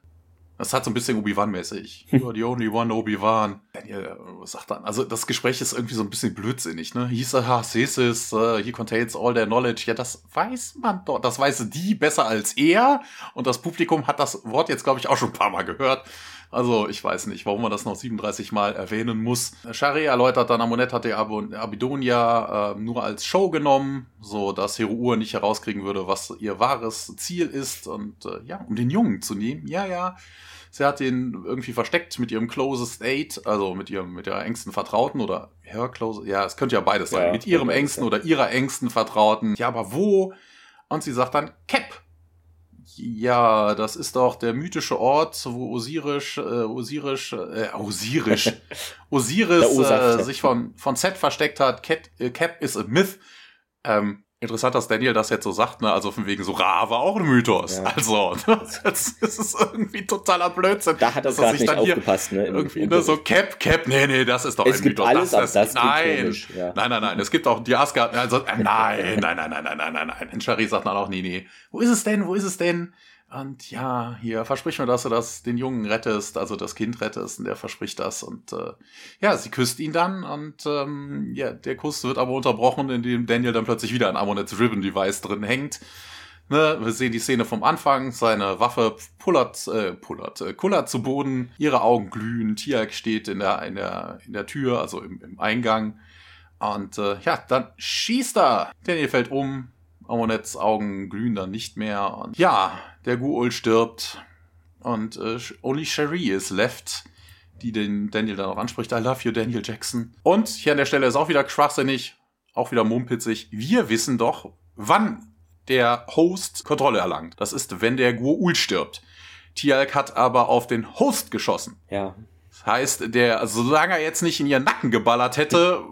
B: Das hat so ein bisschen Obi-Wan-mäßig. *laughs* You are the only one Obi-Wan. Daniel sagt dann, also das Gespräch ist irgendwie so ein bisschen blödsinnig, ne? Hieß er, ha, Cesis, uh, he contains all their knowledge. Ja, das weiß man doch. Das weiß die besser als er. Und das Publikum hat das Wort jetzt, glaube ich, auch schon ein paar Mal gehört. Also ich weiß nicht, warum man das noch 37 Mal erwähnen muss. Shari erläutert dann, Amonet hat die Ab Abidonia äh, nur als Show genommen, so dass Heruur nicht herauskriegen würde, was ihr wahres Ziel ist. Und äh, ja, um den Jungen zu nehmen, ja, ja. Sie hat ihn irgendwie versteckt mit ihrem closest aid, also mit ihrem, mit ihrer engsten Vertrauten oder her close, ja, es könnte ja beides sein, ja, mit ihrem engsten oder ihrer engsten Vertrauten. Ja, aber wo? Und sie sagt dann, Cap. Ja, das ist doch der mythische Ort, wo Osiris, äh, Osiris, äh, Osiris, *laughs* Osiris äh, sich von, von Set versteckt hat. Cap, äh, Cap is a myth. Ähm, interessant, dass Daniel das jetzt so sagt, ne? Also von wegen so Ra war auch ein Mythos. Ja. Also, das, das, ist irgendwie totaler Blödsinn.
A: Da hat er gerade nicht aufgepasst, ne?
B: irgendwie, ne? So Cap, Cap, nee, nee, das ist doch
A: es ein gibt Mythos. Alles, das, das, das
B: nein, ja. nein, nein, nein. Es gibt auch die Asgard, also, äh, nein, nein, nein, nein, nein, nein, nein, nein. Und Shari sagt dann auch, nee, nee. Wo ist es denn? Wo ist es denn? Und ja, hier versprich mir, dass du das den Jungen rettest, also das Kind rettest, und der verspricht das. Und äh, ja, sie küsst ihn dann und ähm, ja, der Kuss wird aber unterbrochen, indem Daniel dann plötzlich wieder ein Amonets Ribbon Device drin hängt. Ne, wir sehen die Szene vom Anfang, seine Waffe pullert, äh, pullert, äh, kullert zu Boden, ihre Augen glühen, Tiak steht in der, in der, in der Tür, also im, im Eingang. Und äh, ja, dann schießt er. Daniel fällt um, Amonets Augen glühen dann nicht mehr. Und ja, der Guul stirbt. Und äh, only Cherie is left, die den Daniel dann auch anspricht. I love you, Daniel Jackson. Und hier an der Stelle ist auch wieder schwachsinnig, auch wieder mumpizig. Wir wissen doch, wann der Host Kontrolle erlangt. Das ist, wenn der Guul stirbt. Tialk hat aber auf den Host geschossen.
A: Ja.
B: Das heißt, der, also solange er jetzt nicht in ihren Nacken geballert hätte,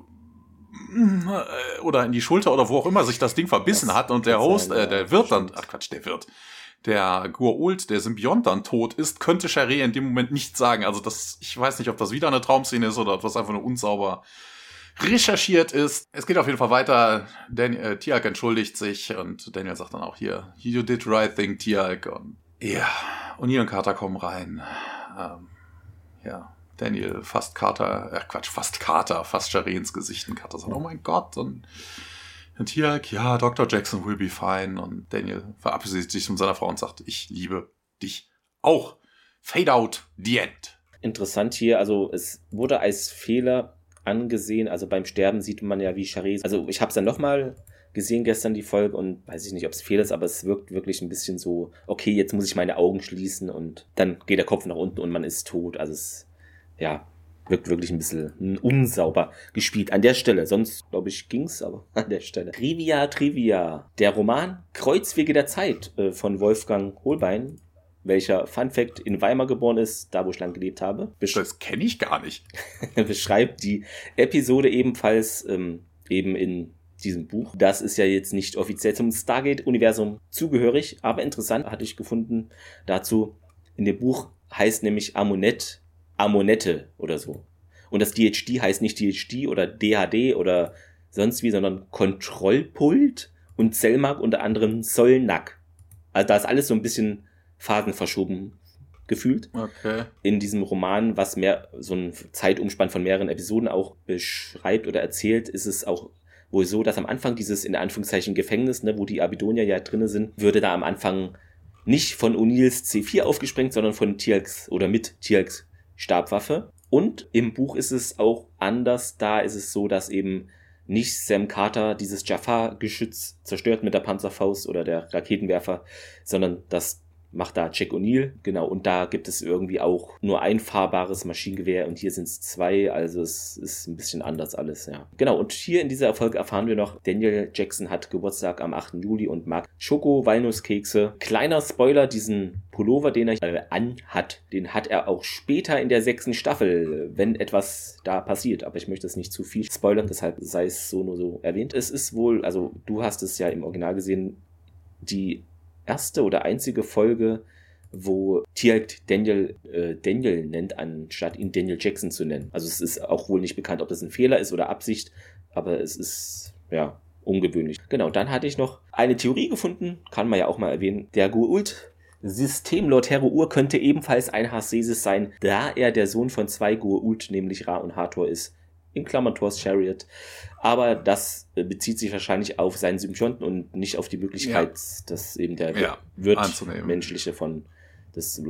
B: äh, oder in die Schulter oder wo auch immer sich das Ding verbissen das hat und der Host, sein, äh, der wird dann, ach Quatsch, der wird, der Gua'uld, der Symbiont dann tot ist, könnte Charé in dem Moment nicht sagen. Also das, ich weiß nicht, ob das wieder eine Traumszene ist oder ob das einfach nur unsauber recherchiert ist. Es geht auf jeden Fall weiter. Dan äh, Tiag entschuldigt sich und Daniel sagt dann auch hier, you did right thing, Tiag. Und ja, O'Neill und Carter kommen rein. Ähm, ja, Daniel fast Carter, äh Quatsch, fast Carter, fast Jaré ins Gesicht und Carter sagt, oh mein Gott und und hier, ja, Dr. Jackson will be fine. Und Daniel verabschiedet sich von seiner Frau und sagt, ich liebe dich auch. Fade out, the end.
A: Interessant hier, also es wurde als Fehler angesehen. Also beim Sterben sieht man ja, wie Charisse. Also ich habe es dann nochmal gesehen gestern die Folge und weiß ich nicht, ob es Fehler ist, aber es wirkt wirklich ein bisschen so, okay, jetzt muss ich meine Augen schließen und dann geht der Kopf nach unten und man ist tot. Also es ja, wirkt wirklich ein bisschen unsauber gespielt. An der Stelle, sonst glaube ich ging's, aber *laughs* an der Stelle. Trivia, Trivia. Der Roman Kreuzwege der Zeit äh, von Wolfgang Holbein welcher Fun Fact in Weimar geboren ist, da wo ich lang gelebt habe.
B: Besch das kenne ich gar nicht. *laughs*
A: beschreibt die Episode ebenfalls ähm, eben in diesem Buch. Das ist ja jetzt nicht offiziell zum Stargate-Universum zugehörig, aber interessant hatte ich gefunden dazu. In dem Buch heißt nämlich Amunet Amonette oder so. Und das DHD heißt nicht DHD oder DHD oder sonst wie, sondern Kontrollpult und Zellmark unter anderem Solnack. Also da ist alles so ein bisschen Phasen verschoben gefühlt.
B: Okay.
A: In diesem Roman, was mehr so einen Zeitumspann von mehreren Episoden auch beschreibt oder erzählt, ist es auch wohl so, dass am Anfang dieses in Anführungszeichen Gefängnis, ne, wo die Abidonia ja drinne sind, würde da am Anfang nicht von O'Neills C4 aufgesprengt, sondern von Tialks oder mit Tialks Stabwaffe. Und im Buch ist es auch anders. Da ist es so, dass eben nicht Sam Carter dieses Jafar-Geschütz zerstört mit der Panzerfaust oder der Raketenwerfer, sondern dass macht da Jack O'Neill, genau, und da gibt es irgendwie auch nur ein fahrbares Maschinengewehr und hier sind es zwei, also es ist ein bisschen anders alles, ja. Genau, und hier in dieser Erfolg erfahren wir noch, Daniel Jackson hat Geburtstag am 8. Juli und mag Schoko-Walnusskekse. Kleiner Spoiler, diesen Pullover, den er äh, anhat, den hat er auch später in der sechsten Staffel, wenn etwas da passiert, aber ich möchte es nicht zu viel spoilern, deshalb sei es so nur so erwähnt. Es ist wohl, also du hast es ja im Original gesehen, die erste oder einzige Folge, wo Tialk Daniel äh, Daniel nennt, anstatt ihn Daniel Jackson zu nennen. Also es ist auch wohl nicht bekannt, ob das ein Fehler ist oder Absicht, aber es ist ja ungewöhnlich. Genau, dann hatte ich noch eine Theorie gefunden, kann man ja auch mal erwähnen. Der Guult Systemlord Hero Ur könnte ebenfalls ein Hasesis sein, da er der Sohn von zwei Guult, nämlich Ra und Hathor ist in Klammern Thor's Chariot. Aber das äh, bezieht sich wahrscheinlich auf seinen Symbionten und nicht auf die Möglichkeit, ja. dass eben der
B: ja,
A: wird menschliche von das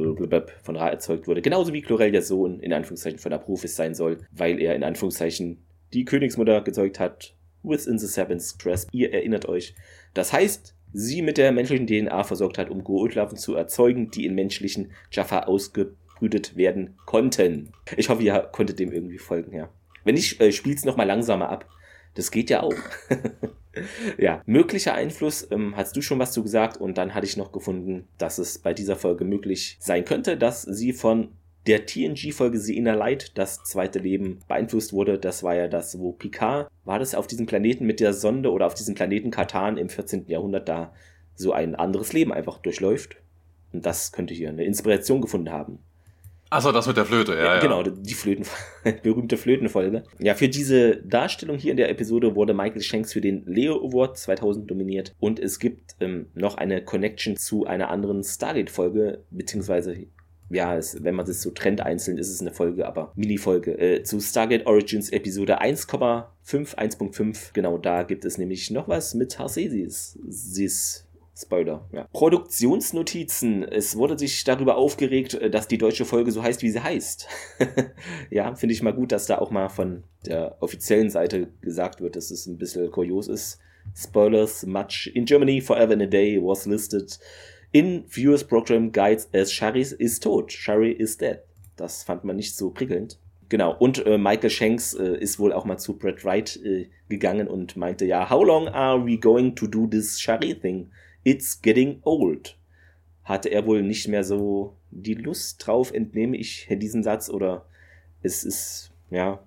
A: von Ra erzeugt wurde. Genauso wie Chlorel der Sohn in Anführungszeichen von Apophis sein soll, weil er in Anführungszeichen die Königsmutter gezeugt hat. Within the Seventh Grasp. Ihr erinnert euch. Das heißt, sie mit der menschlichen DNA versorgt hat, um Goa'uld-Larven zu erzeugen, die in menschlichen Jaffa ausgebrütet werden konnten. Ich hoffe, ihr konntet dem irgendwie folgen, ja. Wenn nicht, äh, spiel's noch mal langsamer ab. Das geht ja auch. *laughs* ja, möglicher Einfluss, ähm, hast du schon was zu gesagt und dann hatte ich noch gefunden, dass es bei dieser Folge möglich sein könnte, dass sie von der TNG-Folge Inner Light, das zweite Leben, beeinflusst wurde. Das war ja das, wo Picard, war das auf diesem Planeten mit der Sonde oder auf diesem Planeten Katan im 14. Jahrhundert da so ein anderes Leben einfach durchläuft. Und das könnte hier eine Inspiration gefunden haben.
B: Achso, das mit der Flöte, ja, ja.
A: Genau, die Flöten, *laughs* berühmte Flötenfolge. Ja, für diese Darstellung hier in der Episode wurde Michael Shanks für den Leo Award 2000 dominiert und es gibt ähm, noch eine Connection zu einer anderen Stargate-Folge, beziehungsweise ja, es, wenn man das so trennt einzeln, ist es eine Folge, aber Mini-Folge äh, zu Stargate Origins Episode 1,5, 1.5. Genau, da gibt es nämlich noch was mit Harcesis. Spoiler, ja. Produktionsnotizen. Es wurde sich darüber aufgeregt, äh, dass die deutsche Folge so heißt, wie sie heißt. *laughs* ja, finde ich mal gut, dass da auch mal von der offiziellen Seite gesagt wird, dass es ein bisschen kurios ist. Spoilers, much in Germany forever in a day was listed in Viewers Program Guides as Shari is tot. Shari is dead. Das fand man nicht so prickelnd. Genau, und äh, Michael Shanks äh, ist wohl auch mal zu Brett Wright äh, gegangen und meinte, ja, how long are we going to do this Shari thing? It's getting old. Hatte er wohl nicht mehr so die Lust drauf, entnehme ich diesen Satz, oder es ist, ja.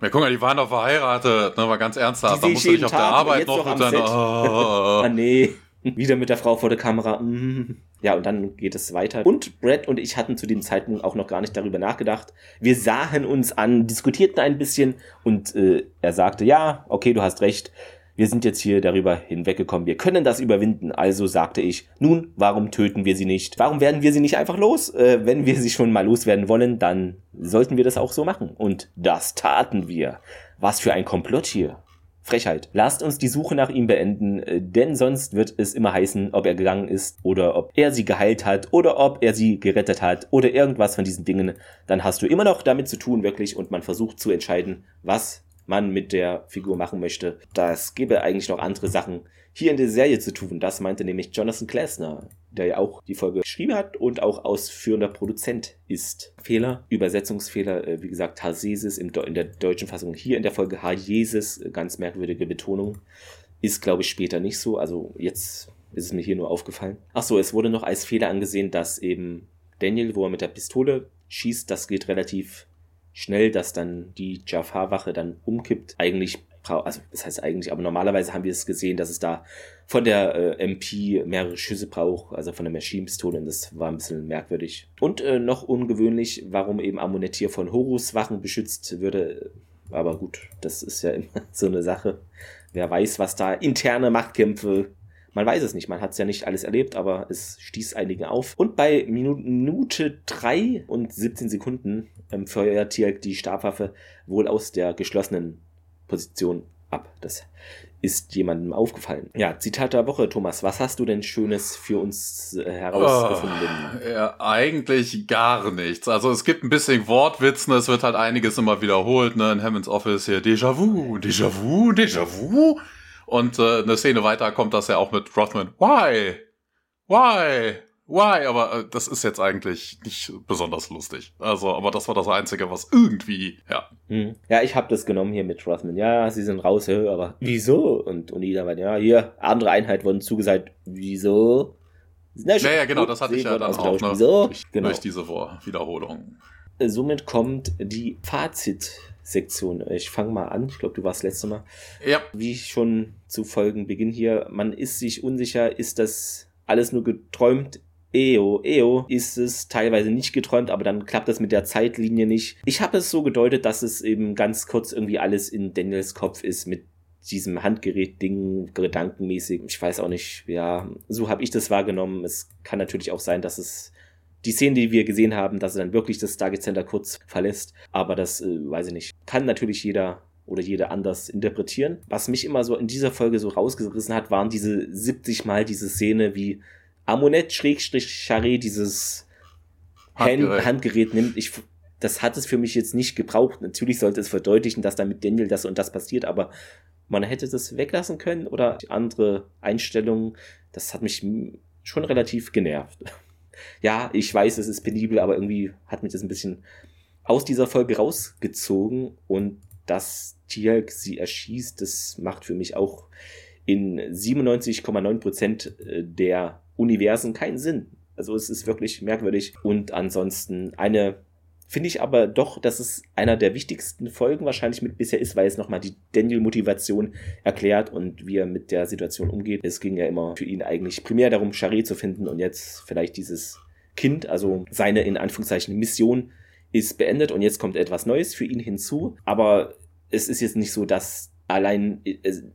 B: Ja, guck mal, die waren doch verheiratet, ne, war ganz ernsthaft. Da musste ich auf Tag, der Arbeit noch und dann, oh, *laughs*
A: ah, nee. Wieder mit der Frau vor der Kamera. Mm. Ja, und dann geht es weiter. Und Brad und ich hatten zu dem Zeitpunkt auch noch gar nicht darüber nachgedacht. Wir sahen uns an, diskutierten ein bisschen und äh, er sagte, ja, okay, du hast recht wir sind jetzt hier darüber hinweggekommen, wir können das überwinden. Also sagte ich, nun, warum töten wir sie nicht? Warum werden wir sie nicht einfach los? Äh, wenn wir sie schon mal loswerden wollen, dann sollten wir das auch so machen. Und das taten wir. Was für ein Komplott hier. Frechheit. Lasst uns die Suche nach ihm beenden, äh, denn sonst wird es immer heißen, ob er gegangen ist oder ob er sie geheilt hat oder ob er sie gerettet hat oder irgendwas von diesen Dingen. Dann hast du immer noch damit zu tun, wirklich, und man versucht zu entscheiden, was man mit der Figur machen möchte. Das gäbe eigentlich noch andere Sachen hier in der Serie zu tun. Das meinte nämlich Jonathan Klasner, der ja auch die Folge geschrieben hat und auch ausführender Produzent ist. Fehler, Übersetzungsfehler, äh, wie gesagt, Hasesis in der deutschen Fassung. Hier in der Folge Hajesis, äh, ganz merkwürdige Betonung. Ist, glaube ich, später nicht so. Also jetzt ist es mir hier nur aufgefallen. Ach so, es wurde noch als Fehler angesehen, dass eben Daniel, wo er mit der Pistole schießt, das geht relativ schnell, dass dann die Jafar-Wache dann umkippt. Eigentlich also das heißt eigentlich, aber normalerweise haben wir es gesehen, dass es da von der äh, MP mehrere Schüsse braucht, also von der Maschinenpistole und das war ein bisschen merkwürdig. Und äh, noch ungewöhnlich, warum eben Amunet hier von Horus Wachen beschützt würde, aber gut, das ist ja *laughs* immer so eine Sache. Wer weiß, was da interne Machtkämpfe man weiß es nicht, man hat es ja nicht alles erlebt, aber es stieß einigen auf. Und bei Minute 3 und 17 Sekunden ähm, feuert Tiag die Stabwaffe wohl aus der geschlossenen Position ab. Das ist jemandem aufgefallen. Ja, Zitat der Woche, Thomas. Was hast du denn Schönes für uns äh, herausgefunden?
B: Oh, ja, eigentlich gar nichts. Also es gibt ein bisschen Wortwitzen, es wird halt einiges immer wiederholt, ne? In Hammonds Office hier Déjà-vu, Déjà-vu, Déjà-vu. Und äh, eine Szene weiter kommt das ja auch mit Rothman. Why? Why? Why? Aber äh, das ist jetzt eigentlich nicht besonders lustig. Also, aber das war das Einzige, was irgendwie, ja.
A: Hm. Ja, ich habe das genommen hier mit Rothman. Ja, sie sind raus, aber wieso? Und Onida meinte, ja, hier, andere Einheit wurden zugesagt. Wieso?
B: Na, ja, ja, genau, das hatte ich ja dann auch, ne? Wieso? Durch, genau. durch diese Wiederholung.
A: Äh, somit kommt die Fazit-Sektion. Ich fange mal an. Ich glaube, du warst letzte Mal.
B: Ja.
A: Wie schon zu Folgenbeginn hier. Man ist sich unsicher, ist das alles nur geträumt? EO, EO ist es teilweise nicht geträumt, aber dann klappt das mit der Zeitlinie nicht. Ich habe es so gedeutet, dass es eben ganz kurz irgendwie alles in Daniels Kopf ist mit diesem Handgerät-Ding, gedankenmäßig. Ich weiß auch nicht, ja, so habe ich das wahrgenommen. Es kann natürlich auch sein, dass es die Szene, die wir gesehen haben, dass er dann wirklich das Stargate Center kurz verlässt. Aber das äh, weiß ich nicht. Kann natürlich jeder oder jeder anders interpretieren. Was mich immer so in dieser Folge so rausgerissen hat, waren diese 70 Mal diese Szene, wie Amunet Schrägstrich Charé dieses Handgerät. Handgerät nimmt. Ich, das hat es für mich jetzt nicht gebraucht. Natürlich sollte es verdeutlichen, dass da mit Daniel das und das passiert, aber man hätte das weglassen können oder andere Einstellungen. Das hat mich schon relativ genervt. Ja, ich weiß, es ist penibel, aber irgendwie hat mich das ein bisschen aus dieser Folge rausgezogen und dass Tialk sie erschießt, das macht für mich auch in 97,9 Prozent äh, der Universen keinen Sinn. Also es ist wirklich merkwürdig. Und ansonsten eine, finde ich aber doch, dass es einer der wichtigsten Folgen wahrscheinlich mit bisher ist, weil es nochmal die Daniel-Motivation erklärt und wie er mit der Situation umgeht. Es ging ja immer für ihn eigentlich primär darum, Charé zu finden und jetzt vielleicht dieses Kind, also seine in Anführungszeichen Mission ist beendet und jetzt kommt etwas Neues für ihn hinzu. Aber es ist jetzt nicht so, dass allein,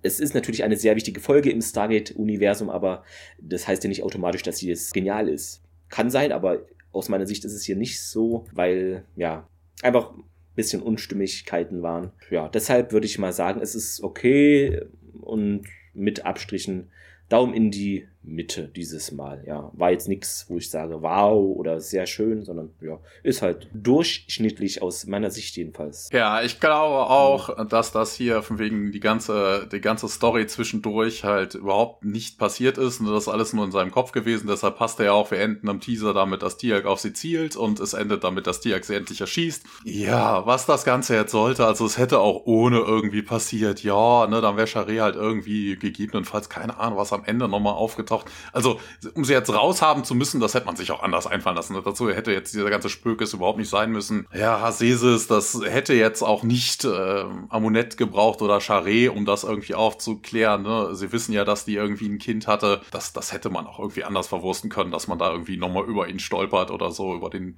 A: es ist natürlich eine sehr wichtige Folge im Stargate-Universum, aber das heißt ja nicht automatisch, dass sie jetzt genial ist. Kann sein, aber aus meiner Sicht ist es hier nicht so, weil, ja, einfach ein bisschen Unstimmigkeiten waren. Ja, deshalb würde ich mal sagen, es ist okay und mit Abstrichen Daumen in die Mitte dieses Mal. Ja, war jetzt nichts, wo ich sage, wow oder sehr schön, sondern ja, ist halt durchschnittlich aus meiner Sicht jedenfalls.
B: Ja, ich glaube auch, dass das hier von wegen die ganze, die ganze Story zwischendurch halt überhaupt nicht passiert ist und das ist alles nur in seinem Kopf gewesen. Deshalb passt er ja auch, wir enden am Teaser damit, dass Tiak auf sie zielt und es endet damit, dass Tiak sie endlich erschießt. Ja, was das Ganze jetzt sollte, also es hätte auch ohne irgendwie passiert. Ja, ne, dann wäre Charé halt irgendwie gegebenenfalls, keine Ahnung, was am Ende nochmal aufgetaucht aufgetaucht. Also, um sie jetzt raushaben zu müssen, das hätte man sich auch anders einfallen lassen. Dazu hätte jetzt dieser ganze Spökes überhaupt nicht sein müssen. Ja, Hasesis, das hätte jetzt auch nicht äh, Amunet gebraucht oder Charé, um das irgendwie aufzuklären. Ne? Sie wissen ja, dass die irgendwie ein Kind hatte. Das, das hätte man auch irgendwie anders verwursten können, dass man da irgendwie nochmal über ihn stolpert oder so, über den,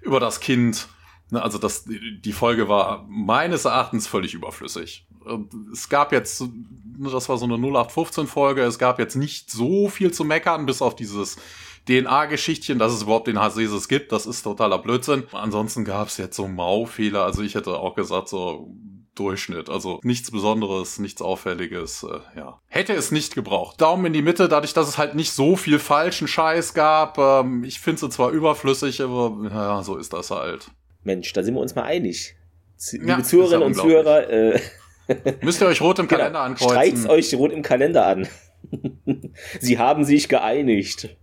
B: über das Kind. Ne, also das, die Folge war meines Erachtens völlig überflüssig. Es gab jetzt, ne, das war so eine 0815-Folge, es gab jetzt nicht so viel zu meckern, bis auf dieses DNA-Geschichtchen, dass es überhaupt den Hasesis gibt, das ist totaler Blödsinn. Ansonsten gab es jetzt so Maufehler, also ich hätte auch gesagt, so Durchschnitt. Also nichts Besonderes, nichts Auffälliges, äh, ja. Hätte es nicht gebraucht. Daumen in die Mitte, dadurch, dass es halt nicht so viel falschen Scheiß gab. Ähm, ich finde sie zwar überflüssig, aber ja, so ist das halt.
A: Mensch, da sind wir uns mal einig. Liebe ja, Zuhörerinnen und Zuhörer, äh, *laughs*
B: Müsst ihr euch rot im genau. Kalender ankreuzen.
A: Streicht's euch rot im Kalender an. *laughs* Sie haben sich geeinigt.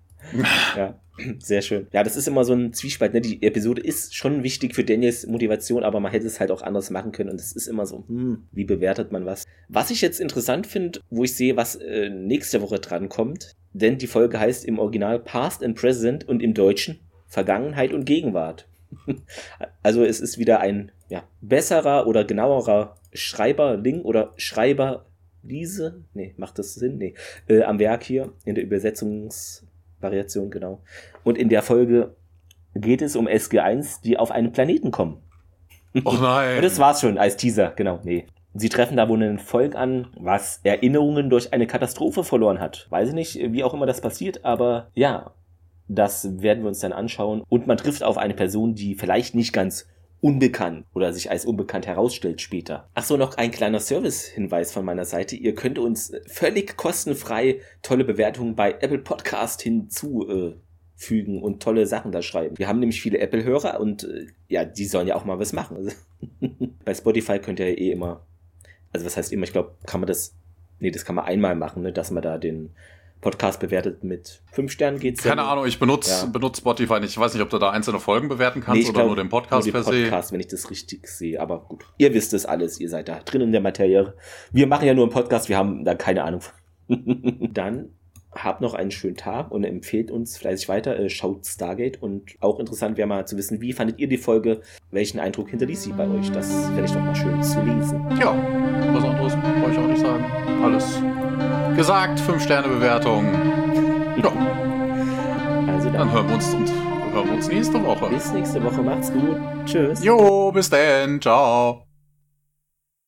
A: ja, sehr schön. Ja, das ist immer so ein Zwiespalt. Ne? Die Episode ist schon wichtig für Daniels Motivation, aber man hätte es halt auch anders machen können. Und es ist immer so, hm, wie bewertet man was? Was ich jetzt interessant finde, wo ich sehe, was äh, nächste Woche dran kommt, denn die Folge heißt im Original Past and Present und im Deutschen Vergangenheit und Gegenwart. Also es ist wieder ein ja, besserer oder genauerer Schreiberling oder Schreiberliese, nee, macht das Sinn? Nee, äh, am Werk hier in der Übersetzungsvariation, genau. Und in der Folge geht es um SG1, die auf einen Planeten kommen.
B: Oh nein.
A: Und das war's schon als Teaser, genau, nee. Sie treffen da wohl ein Volk an, was Erinnerungen durch eine Katastrophe verloren hat. Weiß ich nicht, wie auch immer das passiert, aber ja, das werden wir uns dann anschauen. Und man trifft auf eine Person, die vielleicht nicht ganz unbekannt oder sich als unbekannt herausstellt später. Ach so, noch ein kleiner Service-Hinweis von meiner Seite. Ihr könnt uns völlig kostenfrei tolle Bewertungen bei Apple Podcast hinzufügen und tolle Sachen da schreiben. Wir haben nämlich viele Apple-Hörer und äh, ja, die sollen ja auch mal was machen. *laughs* bei Spotify könnt ihr ja eh immer, also was heißt immer, ich glaube, kann man das, nee, das kann man einmal machen, ne, dass man da den Podcast bewertet mit fünf Sternen geht's
B: Keine Ahnung, ich benutze ja. benutze Spotify nicht. Ich weiß nicht, ob du da einzelne Folgen bewerten kannst nee, oder glaub, nur den Podcast nur
A: per Podcast, se. wenn ich das richtig sehe. Aber gut, ihr wisst es alles, ihr seid da drin in der Materie. Wir machen ja nur einen Podcast, wir haben da keine Ahnung. *laughs* Dann habt noch einen schönen Tag und empfehlt uns fleißig weiter. Äh, schaut Stargate und auch interessant wäre mal zu wissen, wie fandet ihr die Folge? Welchen Eindruck hinterließ sie bei euch? Das fände ich doch mal schön zu lesen.
B: Ja, was anderes wollte ich auch nicht sagen. Alles gesagt, 5-Sterne-Bewertung. Ja. Also dann. dann hören wir uns und hören wir uns nächste Woche.
A: Bis nächste Woche, macht's gut. Tschüss.
B: Jo, bis dann. Ciao.